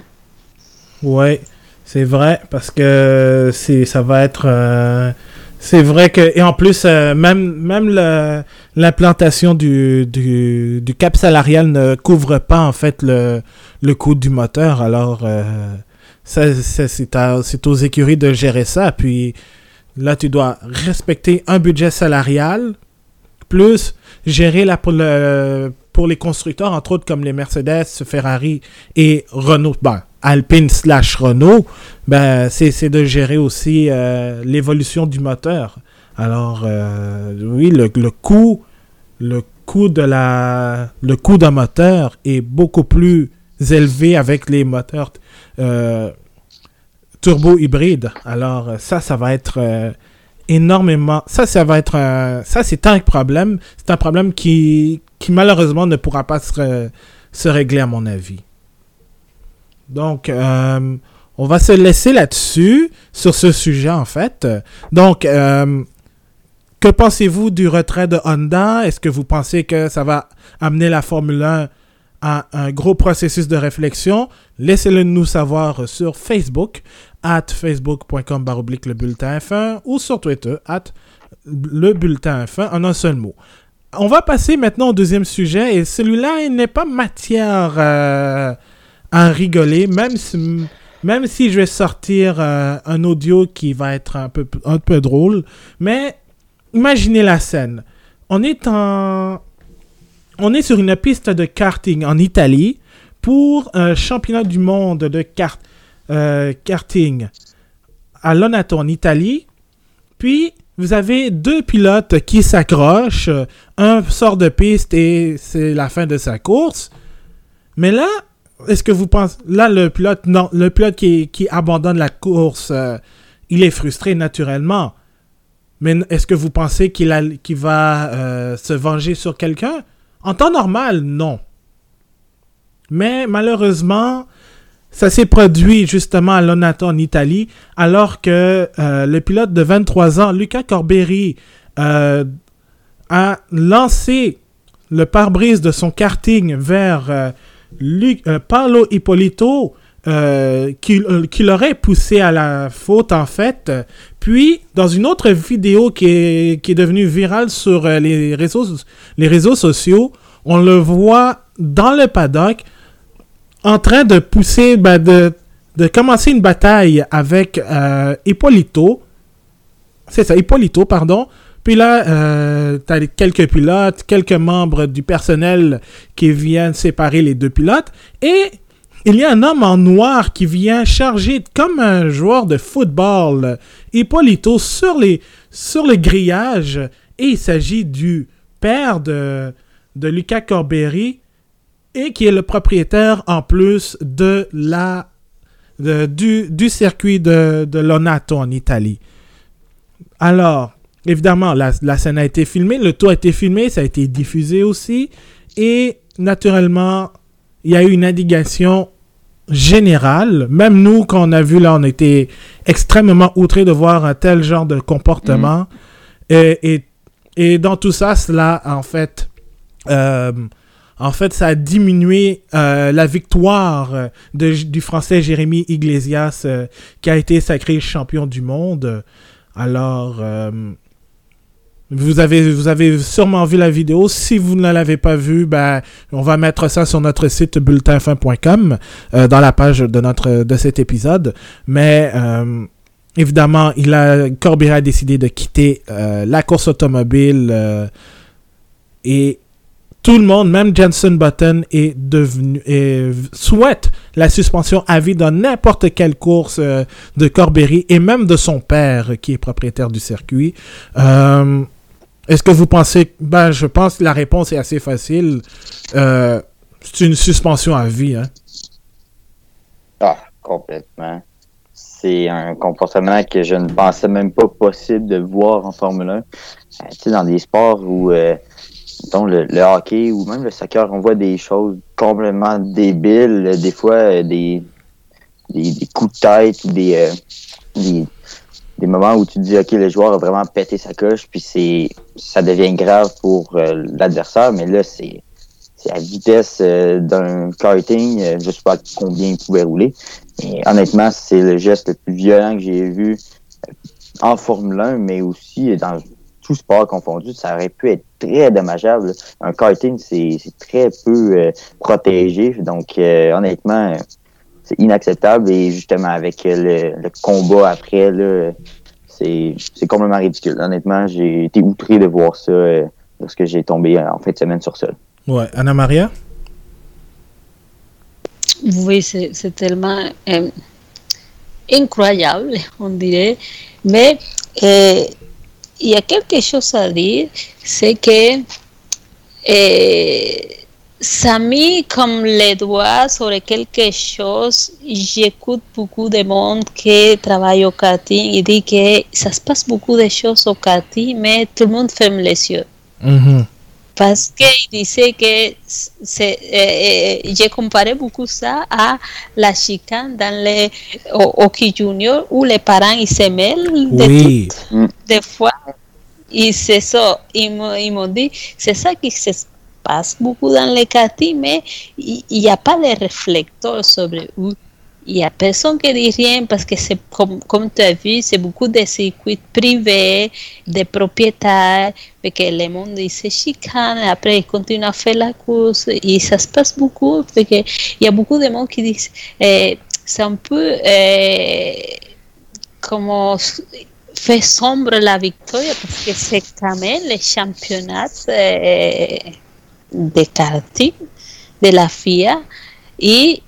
ouais, c'est vrai parce que c'est ça va être euh, c'est vrai que et en plus euh, même même l'implantation du, du du cap salarial ne couvre pas en fait le le coût du moteur alors euh, c'est à- c'est aux écuries de gérer ça puis là tu dois respecter un budget salarial plus gérer la pour le les constructeurs entre autres comme les Mercedes, Ferrari et Renault. Ben, Alpine slash Renault ben c'est de gérer aussi euh, l'évolution du moteur. Alors euh, oui le, le coût le coût de la le coût d'un moteur est beaucoup plus élevé avec les moteurs euh, turbo hybrides alors ça ça va être énormément. Ça ça va être ça c'est un problème. C'est un problème qui qui malheureusement ne pourra pas se, se régler à mon avis. Donc euh, on va se laisser là-dessus sur ce sujet en fait. Donc euh, que pensez-vous du retrait de Honda? Est-ce que vous pensez que ça va amener la Formule 1 un gros processus de réflexion Laissez-le nous savoir sur Facebook, at facebook.com baroblique le bulletin F1 ou sur Twitter, at le bulletin F1 en un seul mot. On va passer maintenant au deuxième sujet et celui-là, il n'est pas matière euh, à rigoler, même si, même si je vais sortir euh, un audio qui va être un peu, un peu drôle. Mais imaginez la scène. On est en... On est sur une piste de karting en Italie pour un championnat du monde de kart, euh, karting à Lonato en Italie. Puis, vous avez deux pilotes qui s'accrochent. Un sort de piste et c'est la fin de sa course. Mais là, est-ce que vous pensez... Là, le pilote, non, le pilote qui, qui abandonne la course, euh, il est frustré naturellement. Mais est-ce que vous pensez qu'il va euh, se venger sur quelqu'un? En temps normal, non. Mais malheureusement, ça s'est produit justement à Lonato en Italie, alors que euh, le pilote de 23 ans, Luca Corberi, euh, a lancé le pare-brise de son karting vers euh, Paolo Ippolito, qui l'aurait poussé à la faute en fait. Puis, dans une autre vidéo qui est, devenue virale sur euh, les, réseaux, les réseaux sociaux, on le voit dans le paddock en train de pousser, ben, de, de commencer une bataille avec euh. C'est ça, Hippolito, pardon. Puis là, euh, t'as les- quelques pilotes, quelques membres du personnel qui viennent séparer les deux pilotes. Et il y a un homme en noir qui vient charger comme un joueur de football Hippolito sur, les, sur. Et il s'agit du père de, de Luca Corberi et qui est le propriétaire en plus de la, de- du, du circuit de, de Lonato en Italie. Alors, évidemment, la, la scène a été filmée, le tour a été filmé, ça a été diffusé aussi. Et naturellement, il y a eu une indignation générale. Même nous, quand on a vu là, on était extrêmement outrés de voir un tel genre de comportement. Et, et, et dans tout ça, cela, en fait, euh, en fait, ça a diminué euh, la victoire euh, de, du Français Jérémy Iglesias, euh, qui a été sacré champion du monde. Alors, vous, avez, vous avez sûrement vu la vidéo. Si vous ne l'avez pas vue, ben, on va mettre ça sur notre site bulletinfin.com euh, dans la page de, notre, de cet épisode. Mais euh, évidemment, il a, Corbera a décidé de quitter euh, la course automobile et tout le monde, même Jenson Button, est devenu et souhaite la suspension à vie dans n'importe quelle course de Corberi et même de son père qui est propriétaire du circuit. Est-ce que vous pensez Ben, je pense que la réponse est assez facile. Euh, c'est une suspension à vie. Hein? Ah, complètement. C'est un comportement que je ne pensais même pas possible de voir en Formule 1. Euh, tu sais, dans des sports où, euh, le, hockey ou même le soccer, on voit des choses complètement débiles. euh, Des fois, des, des, coups de tête ou des, des, des moments où tu te dis, OK, le joueur a vraiment pété sa coche, puis c'est ça devient grave pour euh, l'adversaire. Mais là, c'est à vitesse euh, d'un karting, euh, je sais pas combien il pouvait rouler. Mais honnêtement, c'est le geste le plus violent que j'ai vu euh, en Formule 1, mais aussi dans tout sport confondu. Ça aurait pu être très dommageable. Un karting, c'est très peu protégé. Donc, honnêtement, c'est inacceptable. Et justement, avec euh, le, le combat après, là, c'est c'est complètement ridicule. Honnêtement, j'ai été outré de voir ça euh, lorsque j'ai tombé euh, en fin de semaine sur ça. Ouais, Anna Maria? Oui, c'est c'est tellement euh, incroyable, on dirait. Mais euh, il y a quelque chose à dire, c'est que euh, ça mis comme les doigts sur quelque chose. J'écoute beaucoup de monde qui travaille au karting et dit que ça se passe beaucoup de choses au karting, mais tout le monde ferme les yeux. Mhm. Parce qu'il disait que c'est, euh, euh, j'ai comparé beaucoup ça à la chicane dans les hockey junior où les parents ils se mêlent de Oui. tout, des fois. Et c'est ça, ils m'ont ils m'ont dit, c'est ça qui se passe beaucoup dans les quartiers, mais il n'y a pas de réflecteurs sobre eux. Il n'y a personne qui dit rien parce que c'est comme, tu as vu, c'est beaucoup de circuits privés, des propriétaires, et que le monde il se chicane, après ils continuent à faire la course, et ça se passe beaucoup, parce que il y a beaucoup de monde qui disent, eh, c'est un peu eh, comme fait sombre la victoire, parce que c'est quand même les championnats eh, de karting de la FIA, et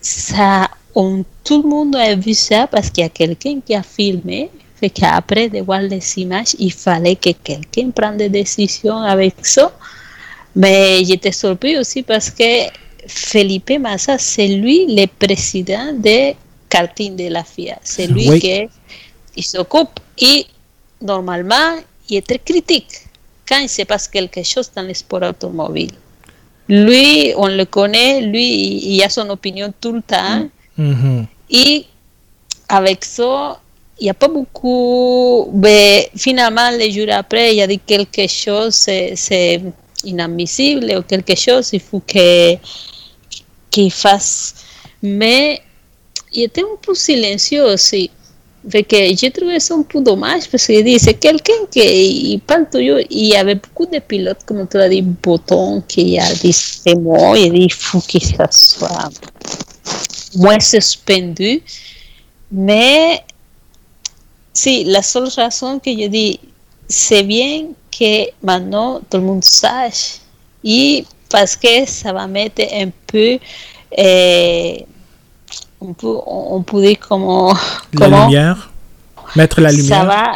ça, on, tout le monde a vu ça parce qu'il y a quelqu'un qui a filmé. Fait qu'après de voir les images, il fallait que quelqu'un prenne des décisions avec ça. Mais j'étais surpris aussi parce que Felipe Massa, c'est lui le président de karting de la FIA. C'est lui Oui. qui s'occupe. Et normalement, il est très critique quand il se passe quelque chose dans le sport automobile. Lui, on le connaît, lui, il a son opinion tout le temps. Mhm. Et avec ça, il n'y a pas beaucoup. Mais finalement, les jours après, il a dit quelque chose, c'est c'est inadmissible ou quelque chose, il faut que- qu'il fasse. Mais il était un peu silencieux aussi. Fait que j'ai trouvé ça un peu dommage parce que dit, c'est quelqu'un qui il parle toujours. Il y avait beaucoup de pilotes, comme tu l'as dit, Botton, qui a dit ces mots. Il dit il faut que ça soit moins suspendu. Mais si, la seule raison que je dis, c'est bien que maintenant tout le monde sache. Et parce que ça va mettre un peu. euh, on, peut, on on comment. La comment lumière. Mettre la ça lumière. va.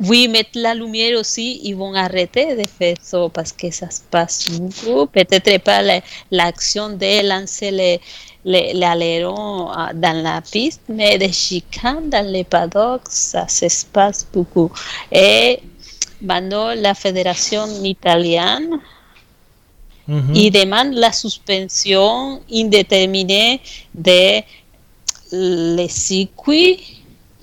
Oui, mettre la lumière aussi, ils vont arrêter de faire ça parce que ça se passe beaucoup. Peut-être pas la- l'action de lancer les, ailerons ah, dans la piste, mais des chicanes dans les paddocks, ça se passe beaucoup. Et maintenant, la fédération italienne Mhm. il demande la suspension indéterminée de les circuits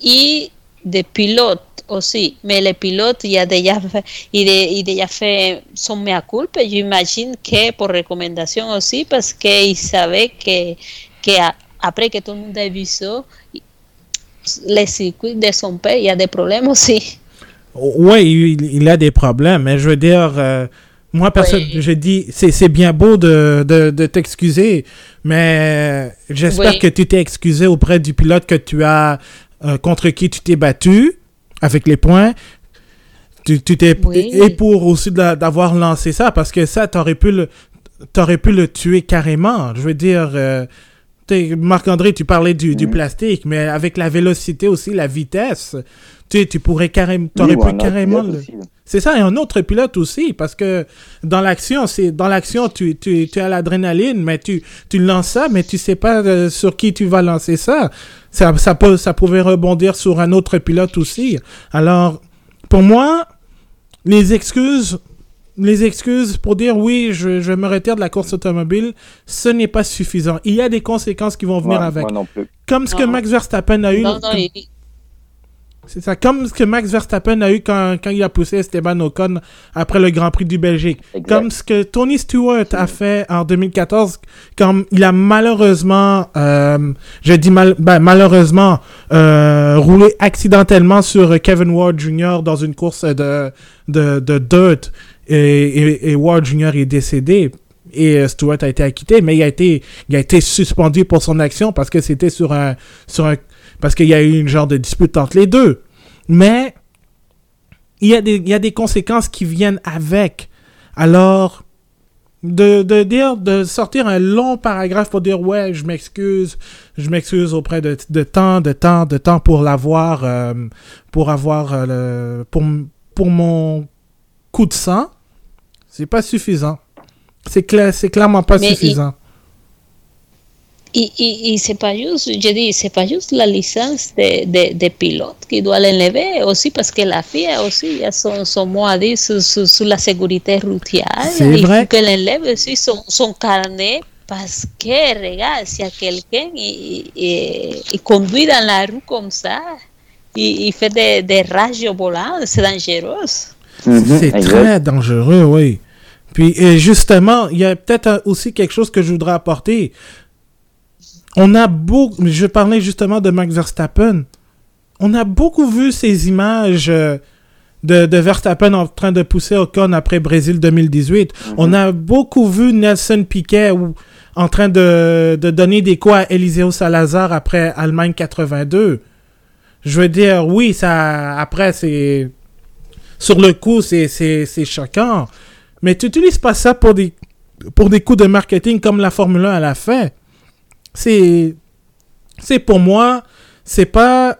et des pilotes aussi. Mais les pilotes, il a déjà fait, il a, il a fait son mea culpa, j'imagine que pour recommandation aussi, parce qu'il savait que, que après que tout le monde a vu ça, les circuits de son père, il y a des problèmes aussi. Oui, il, il a des problèmes, mais je veux dire, euh, moi, personne, Oui. je dis, c'est c'est bien beau de, de, de t'excuser, mais j'espère Oui. que tu t'es excusé auprès du pilote que tu as, euh, contre qui tu t'es battu avec les points. Tu tu t'es Oui. et pour aussi d'avoir lancé ça parce que ça t'aurais pu le t'aurais pu le tuer carrément. Je veux dire euh, Marc-André, tu parlais du, du Mhm. plastique, mais avec la vélocité aussi, la vitesse, tu sais, tu pourrais carrément, t'aurais pu carrément. le- aussi. C'est ça, et un autre pilote aussi, parce que dans l'action, c'est dans l'action, tu, tu, tu as l'adrénaline, mais tu, tu lances ça, mais tu sais pas euh, sur qui tu vas lancer ça. Ça, ça, peut, ça pouvait rebondir sur un autre pilote aussi. Alors, pour moi, les excuses, les excuses pour dire oui, je, je me retire de la course automobile, ce n'est pas suffisant. Il y a des conséquences qui vont venir Ouais, avec. Moi non plus. Comme ce que. Max Verstappen a eu. Non, non, il- C'est ça, comme ce que Max Verstappen a eu quand, quand il a poussé Esteban Ocon après le Grand Prix du Belgique. Exact. Comme ce que Tony Stewart a fait en 2014, quand il a malheureusement, euh, je dis mal, ben, malheureusement, euh, roulé accidentellement sur Kevin Ward Jr. dans une course de, de, de dirt et, et, et Ward Jr. est décédé. Et euh, Stewart a été acquitté, mais il a été, il a été suspendu pour son action parce que c'était sur un, sur un, parce qu'il y a eu une genre de dispute entre les deux. Mais il y a des, il y a des conséquences qui viennent avec. Alors, de, de dire, de sortir un long paragraphe pour dire ouais, je m'excuse, je m'excuse auprès de, de tant, de temps, de temps pour l'avoir, euh, pour avoir euh, le, pour, pour mon coup de sang, c'est pas suffisant. C'est clair, c'est clairement pas Mais suffisant. Y, y, y c'est pas juste, je dis, c'est pas juste la licence de, de, de pilote qui doit l'enlever aussi parce que la FIA aussi a son, son mot à dire sur, sur, sur la sécurité routière. C'est Il faut qu'elle enlève aussi son, son carnet parce que, regarde, si y a quelqu'un il, il, il conduit dans la rue comme ça, il, il fait des, des rages volants, c'est dangereux. C'est très dangereux, oui. Puis, et justement, il y a peut-être aussi quelque chose que je voudrais apporter. On a beaucoup, je parlais justement de Max Verstappen. On a beaucoup vu ces images euh, de, de Verstappen en train de pousser Ocon après Brésil 2018. On a beaucoup vu Nelson Piquet ou- en train de, de donner des coups à Eliseo Salazar après Allemagne 82. Je veux dire, oui, ça, après, c'est, sur le coup, c'est, choquant. Mais tu n'utilises pas ça pour des, pour des coups de marketing comme la Formule 1 l'a fait. C'est, c'est pour moi, c'est pas,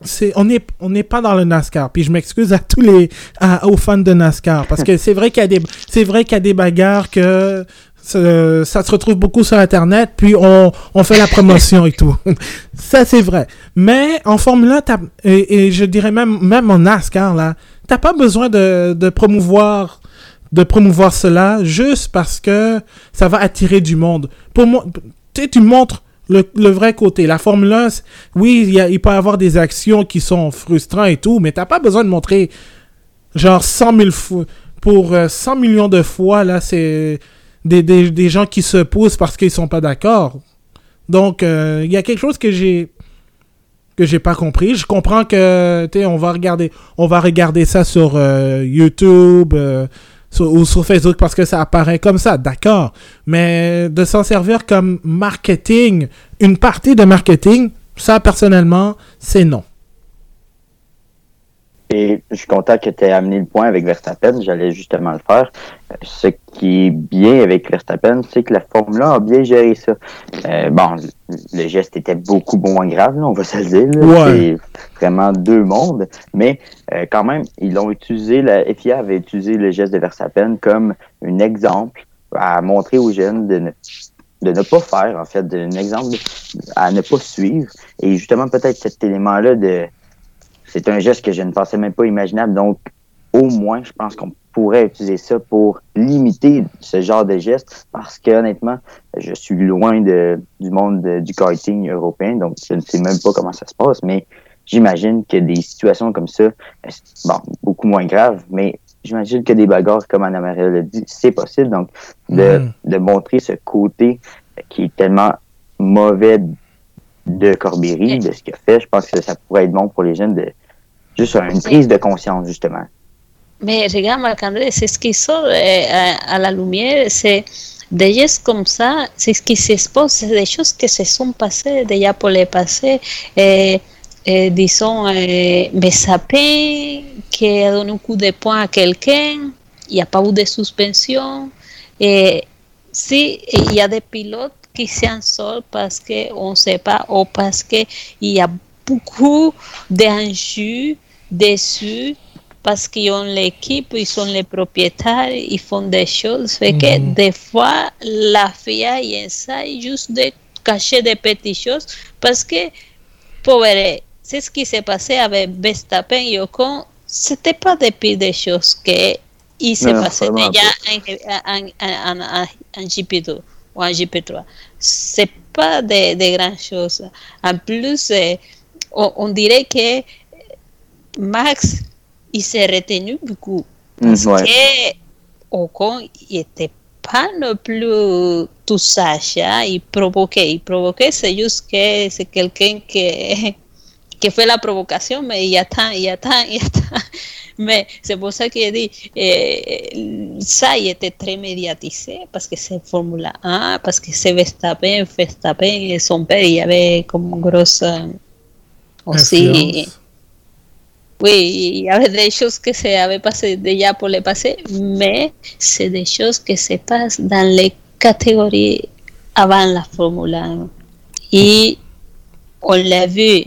c'est, on n'est on n'est pas dans le NASCAR. Puis je m'excuse à tous les, aux fans de NASCAR. Parce que c'est vrai qu'il y a des, c'est vrai qu'il y a des bagarres que, ça, se retrouve beaucoup sur Internet, puis on, on fait la promotion et tout. Ça, c'est vrai. Mais en Formule 1, t'as- et, et je dirais même, même en NASCAR, là, t'as pas besoin de, de promouvoir de promouvoir cela juste parce que ça va attirer du monde. Pour moi, tu, tu montres le, le, vrai côté. La Formule 1, oui, il, il peut y avoir des actions qui sont frustrantes et tout, mais t'as pas besoin de montrer genre 100 000 fois. Pour 100 millions de fois, là, c'est des, des, des, gens qui se poussent parce qu'ils sont pas d'accord. Donc, il euh, y a quelque chose que j'ai que j'ai pas compris. Je comprends que, tu on va regarder, on va regarder ça sur euh, YouTube euh, ou sur Facebook parce que ça apparaît comme ça, d'accord. Mais de s'en servir comme marketing, une partie de marketing, ça personnellement, c'est non. Et je suis content que tu aies amené le point avec Verstappen. J'allais justement le faire. Ce qui est bien avec Verstappen, c'est que la Formule 1 a bien géré ça. Euh, bon, le geste était beaucoup moins grave, on va se le dire. C'est vraiment deux mondes. Mais euh, quand même, ils l'ont utilisé, la FIA avait utilisé le geste de Verstappen comme un exemple à montrer aux jeunes de ne, de ne pas faire, en fait, un exemple à ne pas suivre. Et justement, peut-être cet élément-là de c'est un geste que je ne pensais même pas imaginable. Donc, au moins, je pense qu'on pourrait utiliser ça pour limiter ce genre de gestes parce que honnêtement, je suis loin de, du monde du karting européen, donc je ne sais même pas comment ça se passe, mais j'imagine que des situations comme ça, bon, beaucoup moins graves, mais j'imagine que des bagarres, comme Anna Maria l'a dit, c'est possible. Donc, de, mm. de montrer ce côté qui est tellement mauvais de Corbéry, de ce qu'il a fait, je pense que ça pourrait être bon pour les jeunes de, Juste une prise de conscience, justement. Mais regarde, Marc-André, c'est ce qui sort à, la lumière, c'est des gestes comme ça, c'est ce qui s'expose, c'est des choses qui se sont passées déjà pour le passé. Et, et disons, Bessapé, qui a donné un coup de poing à quelqu'un, il n'y a pas eu de suspension. Et si il y a des pilotes qui s'en sortent parce qu'on ne sait pas ou parce qu'il y a beaucoup d'enjeux dessus parce qu'ils ont l'équipe, ils sont les propriétaires, ils font des choses. Fait que mhm. des fois, la FIA essaye juste de cacher des petites choses parce que, pauvre, c'est ce qui s'est passé avec Verstappen et Ocon. C'était pas des choses que il s'est passé déjà en, en, en, en, GP2 ou en GP3. C'est pas de, de grandes choses. En plus, eh, on, on dirait que Max, il s'est retenu beaucoup. Parce ouais. que Ocon, il n'était pas non plus tout sage, il provoquait. Il provoquait, c'est juste que c'est quelqu'un qui, qui fait la provocation, mais il y a tant, il y a tant, il y a tant. Mais c'est pour ça que je dis, eh, ça il était très médiatisé parce que c'est Formule 1, parce que c'est Verstappen, Verstappen et son père, il y avait comme grosse aussi. Oui, il y avait des choses que se avaient passé déjà pour le passé, mais c'est des choses qui se passent dans les catégories avant la Formule 1. Et on l'a vu,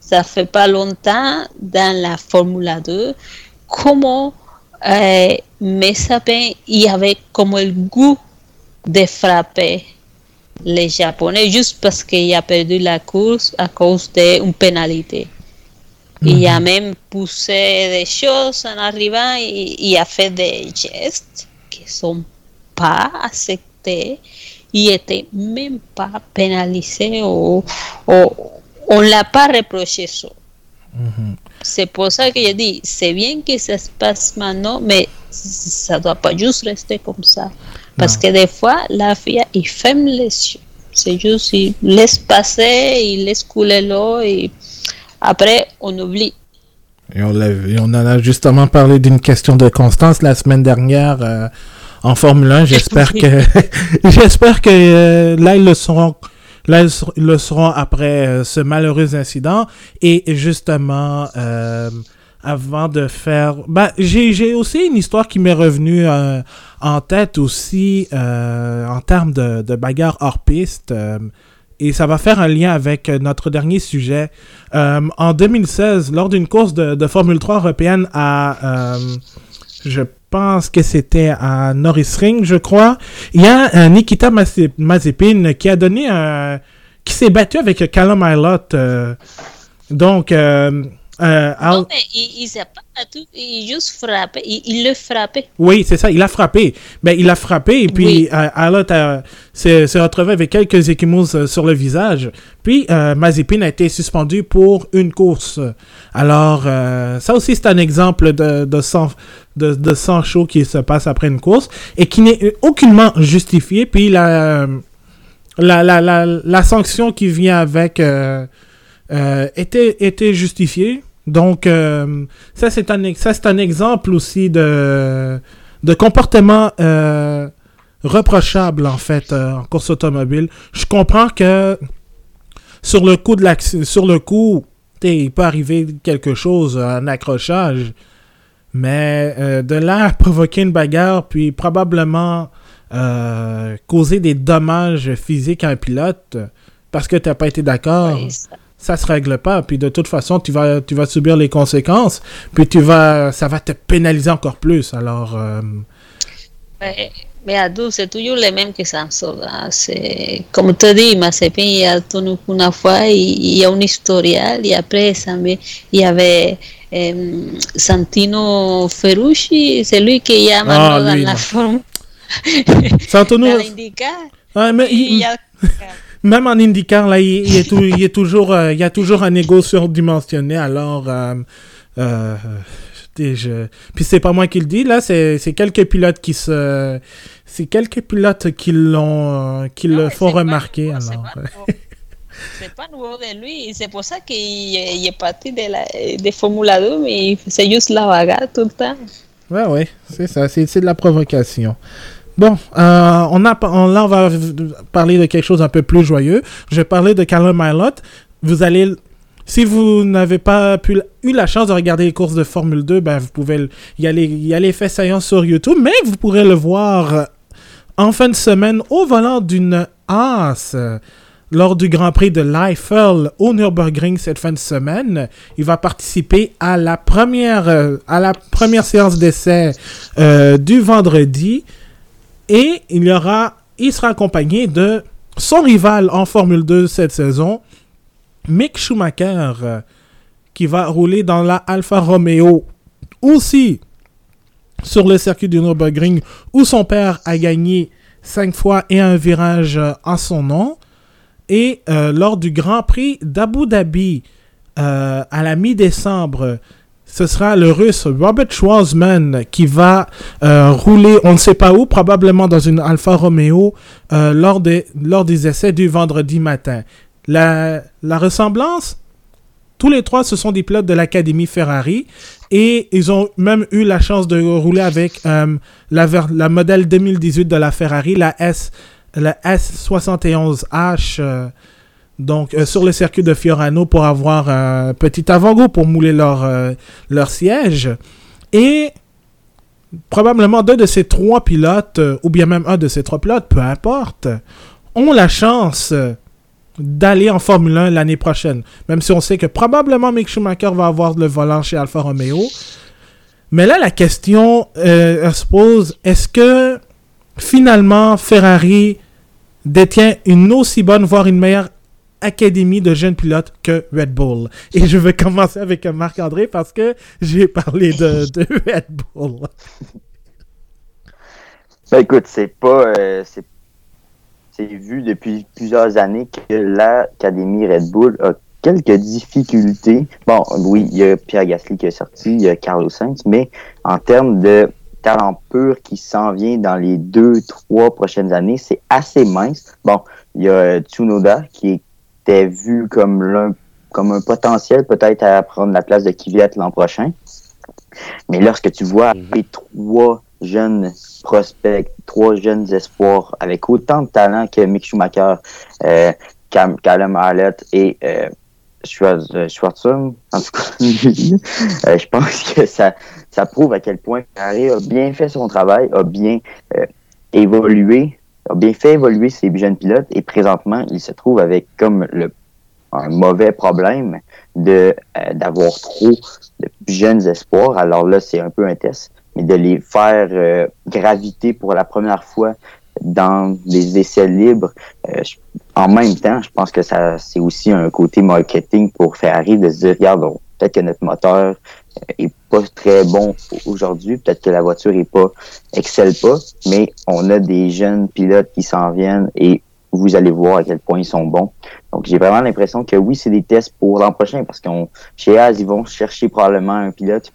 ça fait pas longtemps dans la Formule 2, comment euh, Messapen y avait comme le goût de frapper les Japonais juste parce qu'il a perdu la course à cause d'une pénalité. Il a même poussé des choses en arrivant et, a fait des gestes qui sont pas acceptés y était même pas pénalisé ou, on l'a pas reproché ça. C'est pour ça que je dis, c'est bien que ça se passe maintenant, mais ça doit pas juste rester comme ça. Parce que des fois, la fille, il ferme les yeux. C'est juste, il laisse passer, il laisse couler l'eau et après, on oublie. Et on, on en a justement parlé d'une question de constance la semaine dernière euh, en Formule 1. J'espère que j'espère que euh, là ils le seront là ils le seront après euh, ce malheureux incident et justement avant de faire bah j'ai aussi une histoire qui m'est revenue en tête aussi en termes de, de bagarre hors piste et ça va faire un lien avec euh, notre dernier sujet. Euh, en 2016, lors d'une course de, Formule 3 européenne à, euh, je pense que c'était à Norris Ring, je crois, il y a Nikita Mazepin qui a donné un, qui s'est battu avec Callum Ilott. donc, Euh, Al- Non, mais il, il pas battu, il juste frappé, il, il le frappait. Oui, c'est ça, il a frappé. Mais il a frappé et puis Oui. euh, s'est retrouvé avec quelques échymoses euh, sur le visage. Puis euh, Mazepin a été suspendu pour une course. Alors, euh, ça aussi, c'est un exemple de, de, sang, de, de sang chaud qui se passe après une course et qui n'est aucunement justifié. Puis la, la, la, la, la sanction qui vient avec euh, était, était justifiée. Donc, euh, ça, c'est un, un exemple aussi de, de comportement euh, reprochable, en fait, en course automobile. Je comprends que sur le coup, de sur le coup il peut arriver quelque chose, un accrochage, mais de là à provoquer une bagarre, puis probablement causer des dommages physiques à un pilote parce que t'as pas été d'accord Oui, ça se règle pas. Puis de toute façon, tu vas, tu vas subir les conséquences. Puis tu vas, ça va te pénaliser encore plus. Alors, euh, Ouais, Mais à 12, c'est toujours les mêmes qui s'en sauvent. hein. C'est- Comme tu dis, Mazepin, il y a tenu une fois, il y a un historial, et après, il y avait euh, Santino Ferrucci, c'est lui qui a maintenant dans la forme. L'IndyCar, ouais, mais il- il y a- même en IndyCar, là, il, il est, tou- il est toujours, euh, il y a toujours un ego surdimensionné. Alors, euh, euh, je- puis c'est pas moi qui le dis, là, c'est quelques pilotes qui se, c'est quelques pilotes qui l'ont, euh, qui Non, le font remarquer. nouveau, alors, pas nouveau. C'est pas nouveau de lui, c'est pour ça qu'il est, parti de la de Formula 2, mais c'est juste la bagarre tout le temps. Ouais, ouais, c'est ça, c'est de la provocation. Bon, euh, on a, on, là, on va parler de quelque chose un peu plus joyeux. Je vais parler de Callum Milot. Vous allez, si vous n'avez pas eu la chance de regarder les courses de Formule 2, ben, vous pouvez, y aller, y aller fait saillant sur YouTube, mais vous pourrez le voir euh, en fin de semaine au volant d'une Haas. euh, Lors du Grand Prix de l'Eiffel au Nürburgring cette fin de semaine, il va participer à la première, à la première séance d'essai du vendredi. Et il y aura, il sera accompagné de son rival en Formule 2 cette saison, Mick Schumacher, euh, qui va rouler dans la Alfa Romeo aussi sur le circuit du Nürburgring où son père a gagné cinq fois et un virage euh, en son nom. Et euh, lors du Grand Prix d'Abu Dhabi à la mi-décembre, ce sera le russe Robert Schwarzman qui va euh, rouler, on ne sait pas où, probablement dans une Alfa Romeo euh, lors, des, lors des essais du vendredi matin. La, la ressemblance, tous les trois, ce sont des de l'Académie Ferrari et ils ont même eu la chance de rouler avec euh, la, la modèle 2018 de la Ferrari, la S, la S71H. Donc, euh, sur le circuit de Fiorano pour avoir un petit avant-goût pour mouler leur, euh, leur siège. Et probablement deux de ces trois pilotes, euh, ou bien même un de ces trois pilotes, peu importe, ont la chance d'aller en Formule 1 l'année prochaine. Même si on sait que probablement Mick Schumacher va avoir le volant chez Alfa Romeo. Mais là, la question se pose, est-ce que finalement Ferrari détient une aussi bonne, voire une meilleure académie de jeunes pilotes que Red Bull. Et je vais commencer avec Marc-André parce que j'ai parlé de, Red Bull. Ben écoute, c'est pas. euh, c'est vu depuis plusieurs années que l'Académie Red Bull a quelques difficultés. Bon, oui, il y a Pierre Gasly qui est sorti, il y a Carlos Sainz, mais en termes de talent pur qui s'en vient dans les deux, trois prochaines années, c'est assez mince. Bon, il y a Tsunoda qui était vu comme l'un comme un potentiel peut-être à prendre la place de Kvyat l'an prochain. Mais lorsque tu vois les trois jeunes prospects, trois jeunes espoirs avec autant de talent que Mick Schumacher, euh, Cam- Callum Hallett et euh, Schwarz- euh, en tout cas, euh, je pense que ça, ça prouve à quel point Ferrari a bien fait son travail, a bien euh, évolué, a bien fait évoluer ses jeunes pilotes et présentement, il se trouve avec comme le un mauvais problème de euh, d'avoir trop de jeunes espoirs. Alors là, c'est un peu un test, mais de les faire euh, graviter pour la première fois dans des essais libres. euh, je- en même temps, je pense que ça c'est aussi un côté marketing pour Ferrari de se dire, regarde, peut-être que notre moteur est pas très bon aujourd'hui, peut-être que la voiture est pas excelle pas, mais on a des jeunes pilotes qui s'en viennent et vous allez voir à quel point ils sont bons. Donc j'ai vraiment l'impression que oui, c'est des tests pour l'an prochain parce qu'on chez Az, ils vont chercher probablement un pilote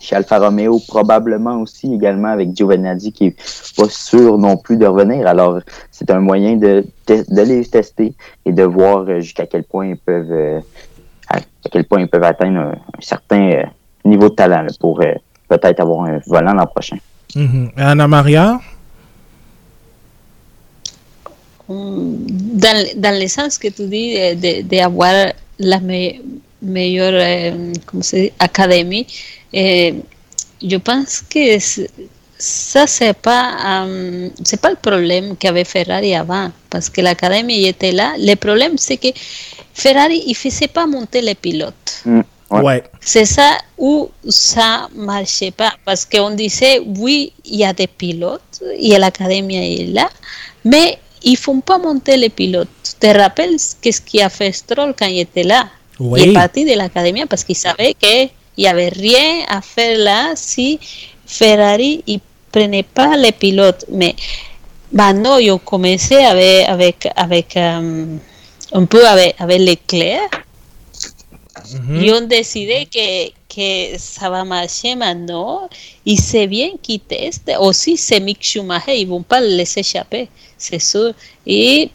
chez Alfa Romeo, probablement aussi également avec Giovinazzi qui est pas sûr non plus de revenir. Alors, c'est un moyen de, de, les tester et de voir euh, jusqu'à quel point ils peuvent euh, à quel point ils peuvent atteindre un, certain euh, niveau de talent pour peut-être avoir un volant l'an prochain. Mm-hmm. Anna Maria? Dans, dans le sens que tu dis d'avoir de, de la meilleure comment académie, et je pense que ça, c'est pas, um, c'est pas le problème qu'avait Ferrari avant, parce que l'académie était là. Le problème, c'est que Ferrari, il faisait pas monter les pilotes. Mm, ouais. C'est ça où ça marchait pas, parce qu'on disait, oui, il y a des pilotes, et l'académie est là, mais ils font pas monter les pilotes. Tu te rappelles qu'est-ce qui a fait Stroll quand il était là Oui. Il est parti de l'académie parce qu'il savait que il n'y avait rien à faire là si Ferrari ne prenait pas les pilotes. Mais maintenant, yo commencé avec, avec, avec um, un peu avec, avec Leclerc. Mm -hmm. Ils ont décidé que, que ça va marcher maintenant. Et c'est bien qu'ils testent. Aussi, c'est Mick Schumacher. Ils ne vont pas le laisser échapper, c'est sûr. Et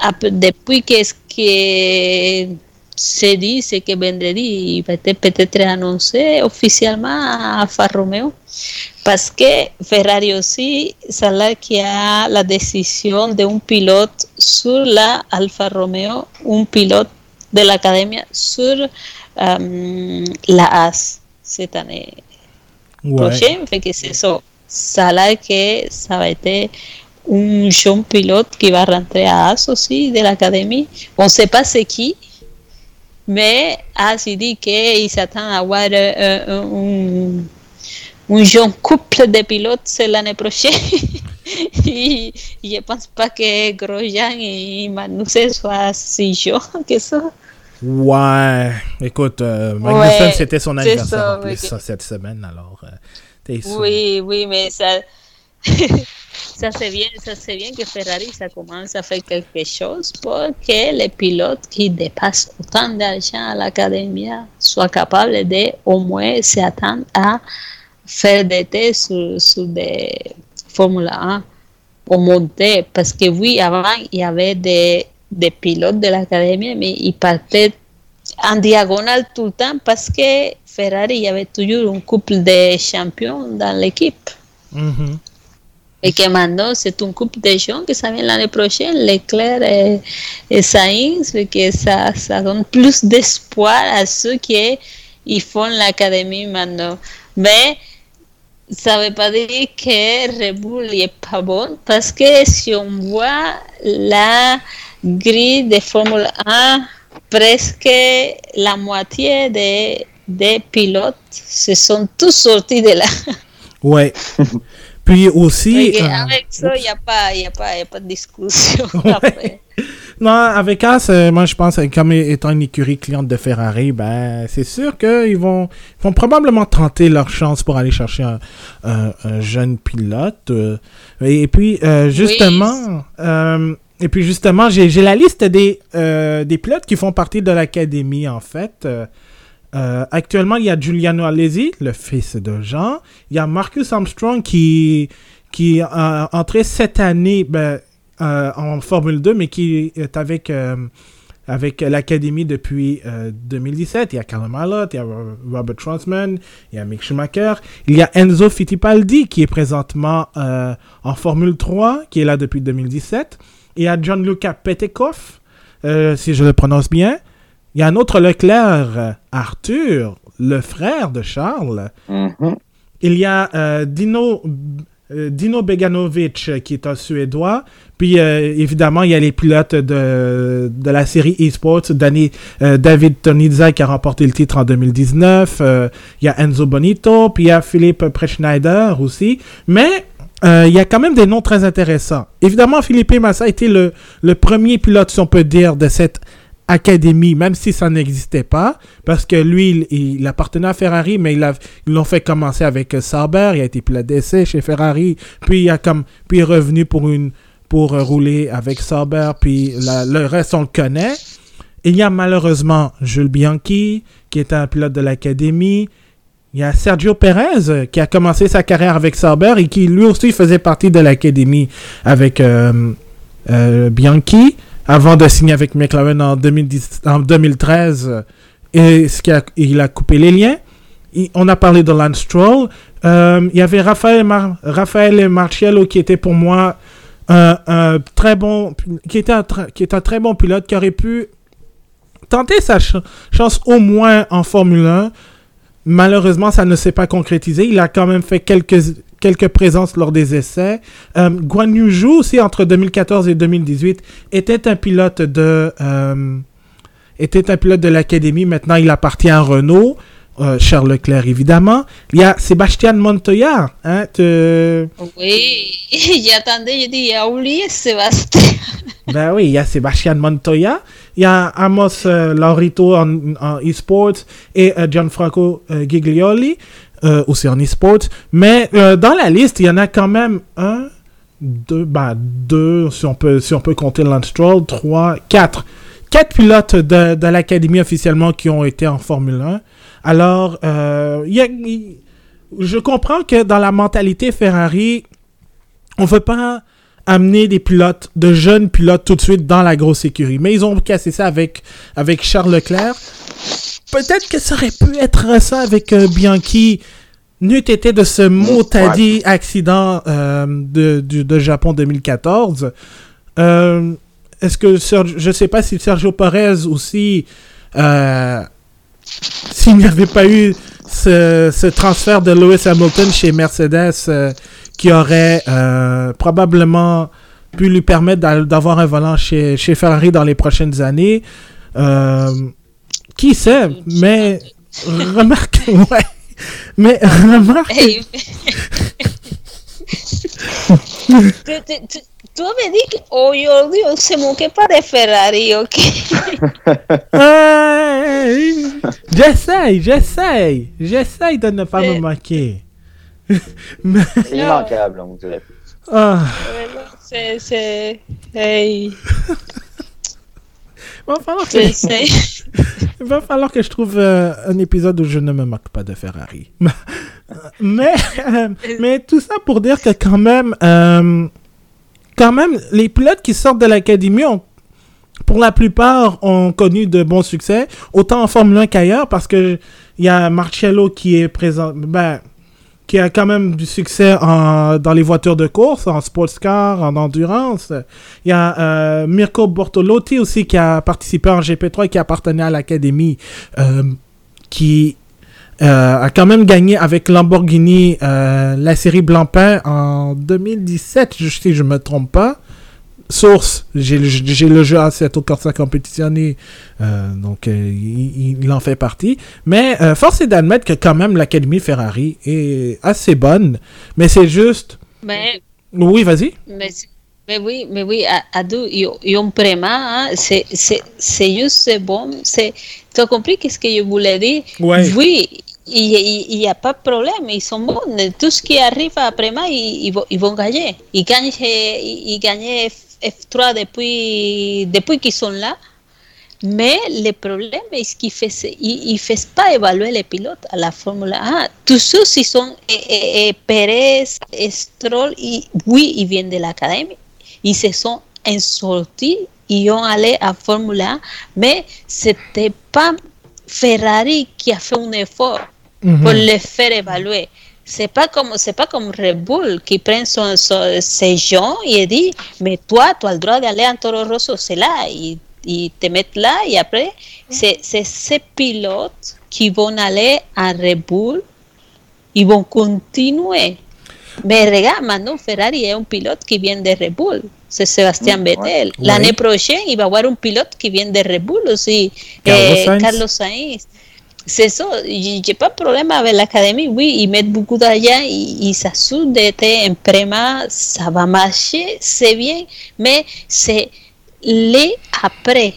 après, depuis qu'est-ce que se dit que vendredi il va être peut-être annoncé officiellement à Alfa Romeo parce que Ferrari aussi c'est là qu'il y a la décision d'un pilote sur la Alfa Romeo, un pilote de l'académie sur um, la AS cette année Ouais. prochaine. Fait que c'est ça. Ça là que ça va être un jeune pilote qui va rentrer à AS aussi de l'académie. On ne sait pas c'est qui, mais AS il dit qu'il s'attend à avoir euh, un, un jeune couple de pilotes l'année prochaine. Et je ne pense pas que Grosjean et Magnussen soient si jeunes que ça. Ouais, écoute, euh, Magnussen, Ouais, c'était son anniversaire ça, en plus, ça, cette semaine, alors. euh. Oui, oui, mais ça, ça c'est bien, ça c'est bien que Ferrari ça commence à faire quelque chose pour que les pilotes qui dépassent autant d'argent à l'académie soient capables de au moins s'attendre à faire des tests sur, sur des Formule 1 au monter. Parce que oui, avant, il y avait des, des pilotes de l'académie, mais ils partaient en diagonale tout le temps parce que Ferrari, il y avait toujours un couple de champions dans l'équipe. Mhm. Et que maintenant, c'est un couple de gens ça vient l'année prochaine, Leclerc et, et Sainz, que ça, ça donne plus d'espoir à ceux qui ils font l'académie maintenant. Mais ça ne veut pas dire que Red Bull n'est pas bon, parce que si on voit la grille de Formule 1, presque la moitié des, des pilotes se sont tous sortis de là. Ouais. Puis aussi. Euh, avec ça, il n'y a, a, a pas de discussion Ouais. après. Non, avec As, euh, moi je pense, euh, comme étant une écurie cliente de Ferrari, ben c'est sûr qu'ils vont, ils vont probablement tenter leur chance pour aller chercher un, un- un jeune pilote. euh, et, puis euh, justement, euh, et puis justement, j'ai la liste des euh, des pilotes qui font partie de l'académie en fait. Euh, actuellement, il y a Giuliano Alesi, le fils de Jean. Il y a Marcus Armstrong qui qui est entré cette année ben, euh, en Formule 2, mais qui est avec, euh, avec l'Académie depuis euh, 2017. Il y a Callum Allott, il y a Ro- Robert Schwarzman, il y a Mick Schumacher. Il y a Enzo Fittipaldi qui est présentement euh, en Formule 3, qui est là depuis 2017. Il y a Gianluca Petekoff, euh, si je le prononce bien. Il y a un autre Leclerc, euh, Arthur, le frère de Charles. Mhm. Il y a euh, Dino, euh, Dino Beganovic euh, qui est un Suédois. Puis euh, évidemment, il y a les pilotes de, de la série eSports. Danny, euh, David Tonizza qui a remporté le titre en 2019. Euh, il y a Enzo Bonito. Puis il y a Philippe Preschneider aussi. Mais euh, il y a quand même des noms très intéressants. Évidemment, Philippe Massa a été le, le premier pilote, si on peut dire, de cette académie, même si ça n'existait pas, parce que lui, il, appartenait à Ferrari, mais il a, ils l'ont fait commencer avec euh, Sauber, il a été pilote d'essai chez Ferrari, puis il a comme, puis est revenu pour une, pour euh, rouler avec Sauber, puis le reste on le connaît. Il y a malheureusement Jules Bianchi, qui est un pilote de l'académie. Il y a Sergio Perez, euh, qui a commencé sa carrière avec Sauber et qui lui aussi faisait partie de l'académie avec Bianchi avant de signer avec McLaren en, 2010 en 2013. euh, et ce qui a, il a coupé les liens. On a parlé de Lance Stroll. Euh, il y avait Raphaël, Mar Marciello qui était pour moi un, un très bon, qui était un, très bon pilote qui aurait pu tenter sa ch- chance au moins en Formule 1. Malheureusement, ça ne s'est pas concrétisé. Il a quand même fait quelques, quelques présences lors des essais. Euh, Guan Yu Zhou aussi, entre 2014 et 2018, était un pilote de, euh, était un pilote de l'académie. Maintenant, il appartient à Renault. Euh, Charles Leclerc, évidemment. Il y a Sébastien Montoya. Hein, te- Oui, j'attendais, je dis, j'ai oublié Sébastien. Ben oui, il y a Sébastien Montoya, il y a Amos euh, Laurito en, en e-sports et euh, Gianfranco Giglioli euh, aussi en e-sports. Mais euh, dans la liste, il y en a quand même un, deux, ben deux, si on peut, si on peut compter Lance trois, quatre. Quatre pilotes de, de l'académie officiellement qui ont été en Formule 1. Alors, euh, je comprends que dans la mentalité Ferrari, on veut pas amener des pilotes, de jeunes pilotes tout de suite dans la grosse écurie. Mais ils ont cassé ça avec, avec Charles Leclerc. Peut-être que ça aurait pu être ça avec euh, Bianchi. N'eût été de ce mot dit accident euh, de, du- de Japon 2014. Euh, Est-ce que Sergio- je sais pas si Sergio Perez aussi, euh, s'il n'y avait pas eu ce, ce transfert de Lewis Hamilton chez Mercedes euh, qui aurait euh, probablement pu lui permettre d'a- d'avoir un volant chez, chez Ferrari dans les prochaines années. Euh, qui sait, mais remarque, ouais, mais remarque, Hey. tu, tu- tu- tú me dis que aujourd'hui on se moque pas de Ferrari, ok? Hey, j'essaye, j'essaye, j'essaye de ne pas me moquer. Mais- C'est immanquable, on dirait. ah, C'est, c'est, hey, que, je sais. il va falloir que je trouve euh, un épisode où je ne me moque pas de Ferrari. mais, euh, mais tout ça pour dire que quand même, euh, quand même, les pilotes qui sortent de l'académie ont, pour la plupart, ont connu de bons succès, autant en Formule 1 qu'ailleurs, parce que il y a Marcello qui est présent, ben, qui a quand même du succès en, dans les voitures de course, en sports car, en endurance. Il y a euh, Mirko Bortolotti aussi qui a participé en GP3 et qui appartenait à l'académie, euh, qui euh, a quand même gagné avec Lamborghini la série Blancpain en 2017, je- si je me trompe pas. Source, j'ai le, j'ai le jeu Assetto Corsa Competizione, euh, donc euh, il, il en fait partie. Mais euh, force est d'admettre que quand même l'Académie Ferrari est assez bonne, mais c'est juste... Mais, Oui, vas-y. mais, mais oui, mais oui, à, à deux, ils, ont vraiment, hein, c'est, juste bon. Tu as compris qu'est-ce que je voulais dire? Ouais. Oui, il n'y a pas de problème, ils sont bons. Tout ce qui arrive après moi, ils, ils vont, ils vont gagner. Ils gagnent, ils gagnent F3 depuis, depuis qu'ils sont là. Mais le problème est qu'ils ne font pas évaluer les pilotes à la Formule 1. Tous ceux qui sont eh, eh, eh, Pérez, Stroll, ils- oui, ils viennent de l'académie. Ils se sont sortis, ils ont allé à Formule 1, mais ce n'était pas Ferrari qui a fait un effort pour les faire évaluer. C'est pas comme c'est pas comme Red Bull qui prend son, son- ses gens et dit mais toi tu as le droit d'aller en Toro Rosso c'est là ils, ils te mettent là et après c'est ces pilotes qui vont aller à Red Bull. Ils vont continuer mais regarde maintenant Ferrari est un pilote qui vient de Red Bull. C'est Sébastien. Vettel. l'année prochaine il va y avoir un pilote qui vient de Red Bull aussi Carlos eh, Sainz. Carlos Sainz c'est ça, j'ai pas de problème avec l'académie. Oui, ils mettent beaucoup d'argent, ils s'assurent d'être un préma, ça va marcher, c'est bien, mais c'est les après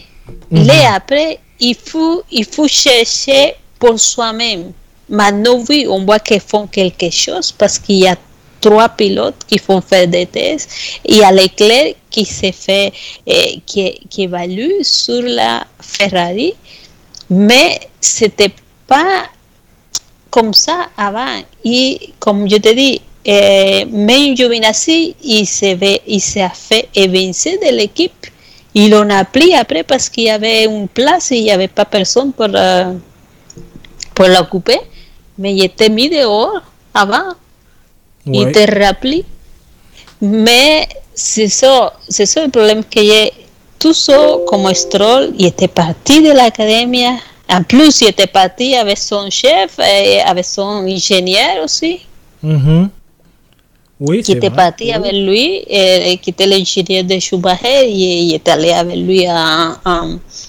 Mm après, il faut, il faut chercher pour soi-même. Maintenant, oui, on voit qu'ils font quelque chose parce qu'il y a trois pilotes qui font faire des tests. Il y a l'éclair qui s'est fait, eh, qui, qui évalue sur la Ferrari, mais c'était pas comme ça avant. Et comme je te dis, eh, même Giovinazzi, il s'est fait évincer de l'équipe. Ils l'ont appelé après parce qu'il y avait une place et il n'y avait pas personne pour, euh, pour l'occuper. Mais il était mis dehors avant. Il était rappelé. Mais c'est ça, c'est ça le problème que j'ai. Tout ça, comme Stroll, il était parti de l'académie. En plus, il était parti avec son chef et avec son ingénieur aussi. Mm-hmm. Oui, qui était parti avec lui, et, qui était l'ingénieur de Schumacher, et il est allé avec lui à, à,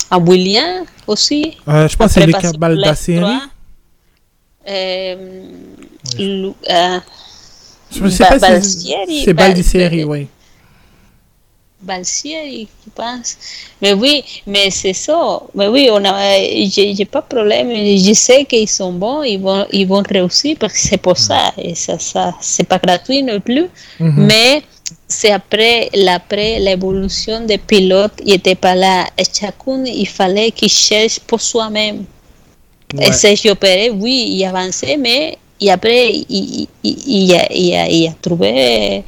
à William aussi. Euh, je pense que c'est Lucas Baldasseri. Euh, euh, je ne sais pas si c'est Baldasseri, oui. Balsieri, je pense. Mais oui, mais c'est ça. Mais oui, on a, j'ai pas de problème. Je sais qu'ils sont bons, ils vont, ils vont réussir parce que c'est pour ça. Et ça, ça c'est pas gratuit non plus. Mhm. Mais c'est après, après l'évolution des pilotes, il n'était pas là. Et chacun, il fallait qu'il cherche pour soi-même. Ouais. Et Sergio Pérez, oui, il avançait, mais et après, il, il, il, a, il, a, il a trouvé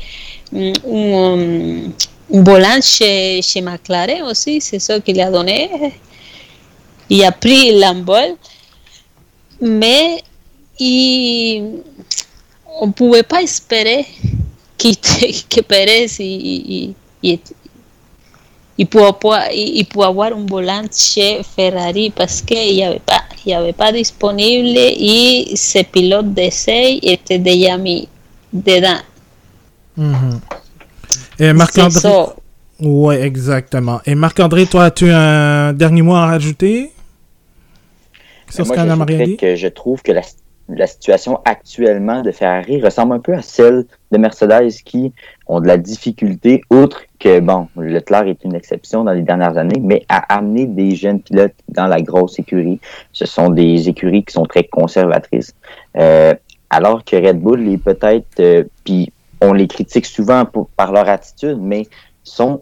un volant chez, chez McLaren aussi, c'est ça qu'il a donné. Il a pris l'envol, mais il, on ne pouvait pas espérer qu'il, que Pérez il, il, il, pouvait, il pouvait avoir un volant chez Ferrari parce qu'il n'y avait, pas, il avait pas disponible et ce pilote d'essai était déjà mis dedans. Mm -hmm. Et Marc-André. Oui, exactement. Et Marc-André, toi, as-tu un dernier mot à rajouter sur ce qu'on a que je trouve que la, la, situation actuellement de Ferrari ressemble un peu à celle de Mercedes qui ont de la difficulté, outre que, bon, Leclerc est une exception dans les dernières années, mais à amener des jeunes pilotes dans la grosse écurie. Ce sont des écuries qui sont très conservatrices. Euh, alors que Red Bull est peut-être, euh, puis on les critique souvent par leur attitude, mais sont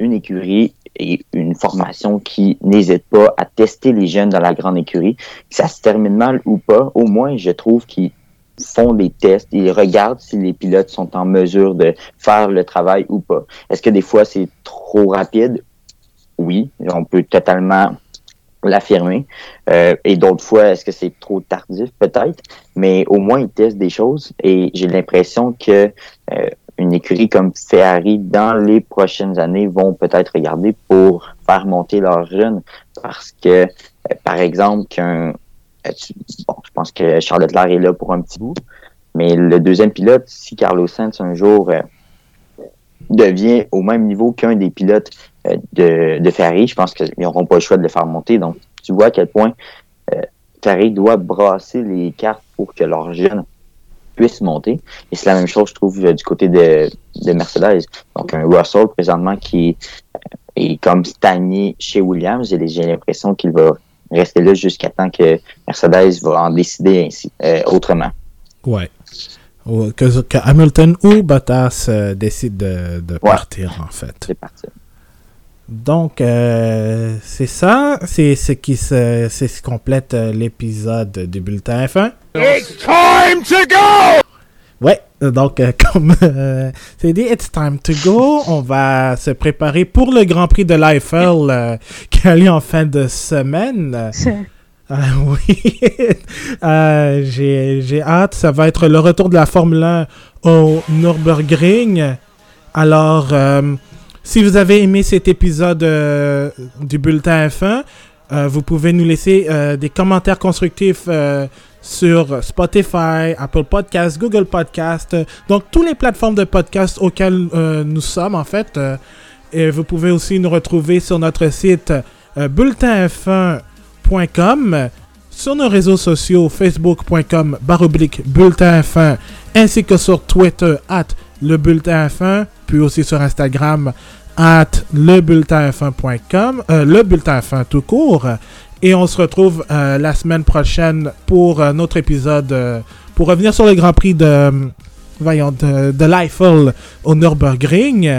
une écurie et une formation qui n'hésite pas à tester les jeunes dans la grande écurie. Que ça se termine mal ou pas, au moins, je trouve qu'ils font des tests, ils regardent si les pilotes sont en mesure de faire le travail ou pas. Est-ce que des fois c'est trop rapide? Oui, on peut totalement l'affirmer. Euh, et d'autres fois, est-ce que c'est trop tardif? Peut-être. Mais au moins, ils testent des choses et j'ai l'impression que euh, une écurie comme Ferrari, dans les prochaines années, vont peut-être regarder pour faire monter leurs jeunes parce que, euh, par exemple, qu'un bon, je pense que Charlotte Leclerc est là pour un petit bout, mais le deuxième pilote, si Carlos Sainz un jour devient au même niveau qu'un des pilotes euh, de, de Ferrari, je pense qu'ils n'auront pas le choix de le faire monter. Donc, tu vois à quel point euh, Ferrari doit brasser les cartes pour que leurs jeunes puissent monter. Et c'est la même chose, je trouve, du côté de, de Mercedes. Donc, un Russell, présentement, qui est comme stagné chez Williams. J'ai l'impression qu'il va rester là jusqu'à temps que Mercedes va en décider ainsi, euh, autrement. Ouais. Que, que, Hamilton ou Bottas euh, décide de, de ouais. partir, en fait. C'est parti. Donc, euh, c'est ça. C'est ce qui se, c'est ce qui complète euh, l'épisode du bulletin F1. It's time to go! Ouais, donc, euh, comme euh, c'est dit, it's time to go. On va se préparer pour le Grand Prix de l'Eiffel euh, qui a lieu en fin de semaine. oui, j'ai hâte. Ça va être le retour de la Formule 1 au Nürburgring. Alors, si vous avez aimé cet épisode euh, du bulletin F1, euh, vous pouvez nous laisser euh, des commentaires constructifs sur Spotify, Apple Podcasts, Google Podcasts, donc toutes les plateformes de podcasts auxquelles nous sommes en fait. et vous pouvez aussi nous retrouver sur notre site bulletinf1.com, sur nos réseaux sociaux facebook.com baroblique bulletin ainsi que sur Twitter at le bulletin F1, puis aussi sur Instagram at lebulletinf1.com, euh, le bulletin F1 tout court. Et on se retrouve euh, la semaine prochaine pour euh, notre épisode, euh, pour revenir sur le Grand Prix de, voyons, de, de l'Eiffel au Nürburgring.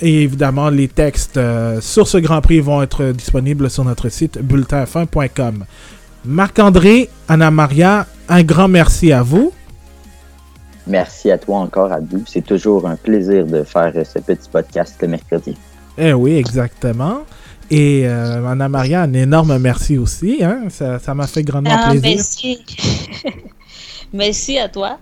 Et évidemment, les textes sur ce Grand Prix vont être disponibles sur notre site bulletinf1.com. Marc-André, Anna-Maria, un grand merci à vous. Merci à toi encore, Abdou. C'est toujours un plaisir de faire ce petit podcast le mercredi. Eh oui, exactement. Et euh, Anna-Maria, un énorme merci aussi. Hein? Ça ça m'a fait grandement Ah, plaisir. merci. merci à toi.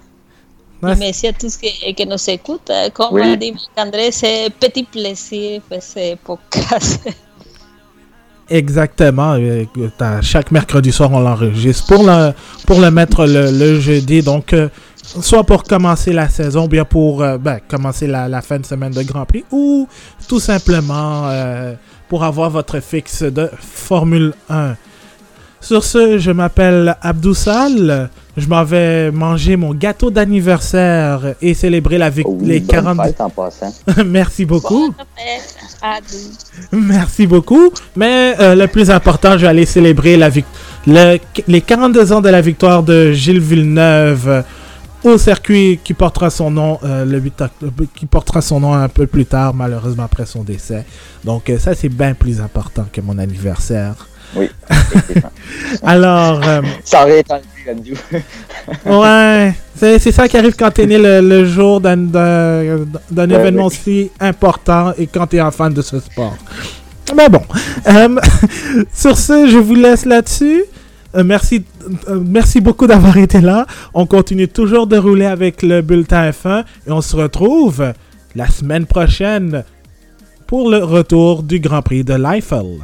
Et merci à tous qui, qui nous écoutent. Euh, Comme Oui. a dit André, c'est petit plaisir de faire ce podcast. Exactement. Euh, chaque mercredi soir, on l'enregistre pour le, pour le mettre le, le jeudi. Donc, euh, soit pour commencer la saison, bien pour euh, ben, commencer la, la fin de semaine de Grand Prix, ou tout simplement euh, pour avoir votre fixe de Formule 1. Sur ce, je m'appelle Abdou Sal. Je m'en vais manger mon gâteau d'anniversaire et célébrer la vic- Oh oui, les bonne 40. fête en passant. Merci beaucoup. Merci beaucoup. Mais euh, le plus important, je vais aller célébrer la vic- le- les 42 ans de la victoire de Gilles Villeneuve euh, au circuit qui portera son nom euh, le 8 octobre, qui portera son nom un peu plus tard, malheureusement après son décès. Donc euh, ça, c'est bien plus important que mon anniversaire. Oui. Alors, euh, Ça aurait été enlevé, ouais, c'est c'est ça qui arrive quand t'es né le, le jour d'un événement oui. aussi important et quand t'es un fan de ce sport. Mais bon, euh, sur ce, je vous laisse là-dessus. Euh, merci, euh, merci beaucoup d'avoir été là. On continue toujours de rouler avec le bulletin F1 et on se retrouve la semaine prochaine pour le retour du Grand Prix de l'Eiffel.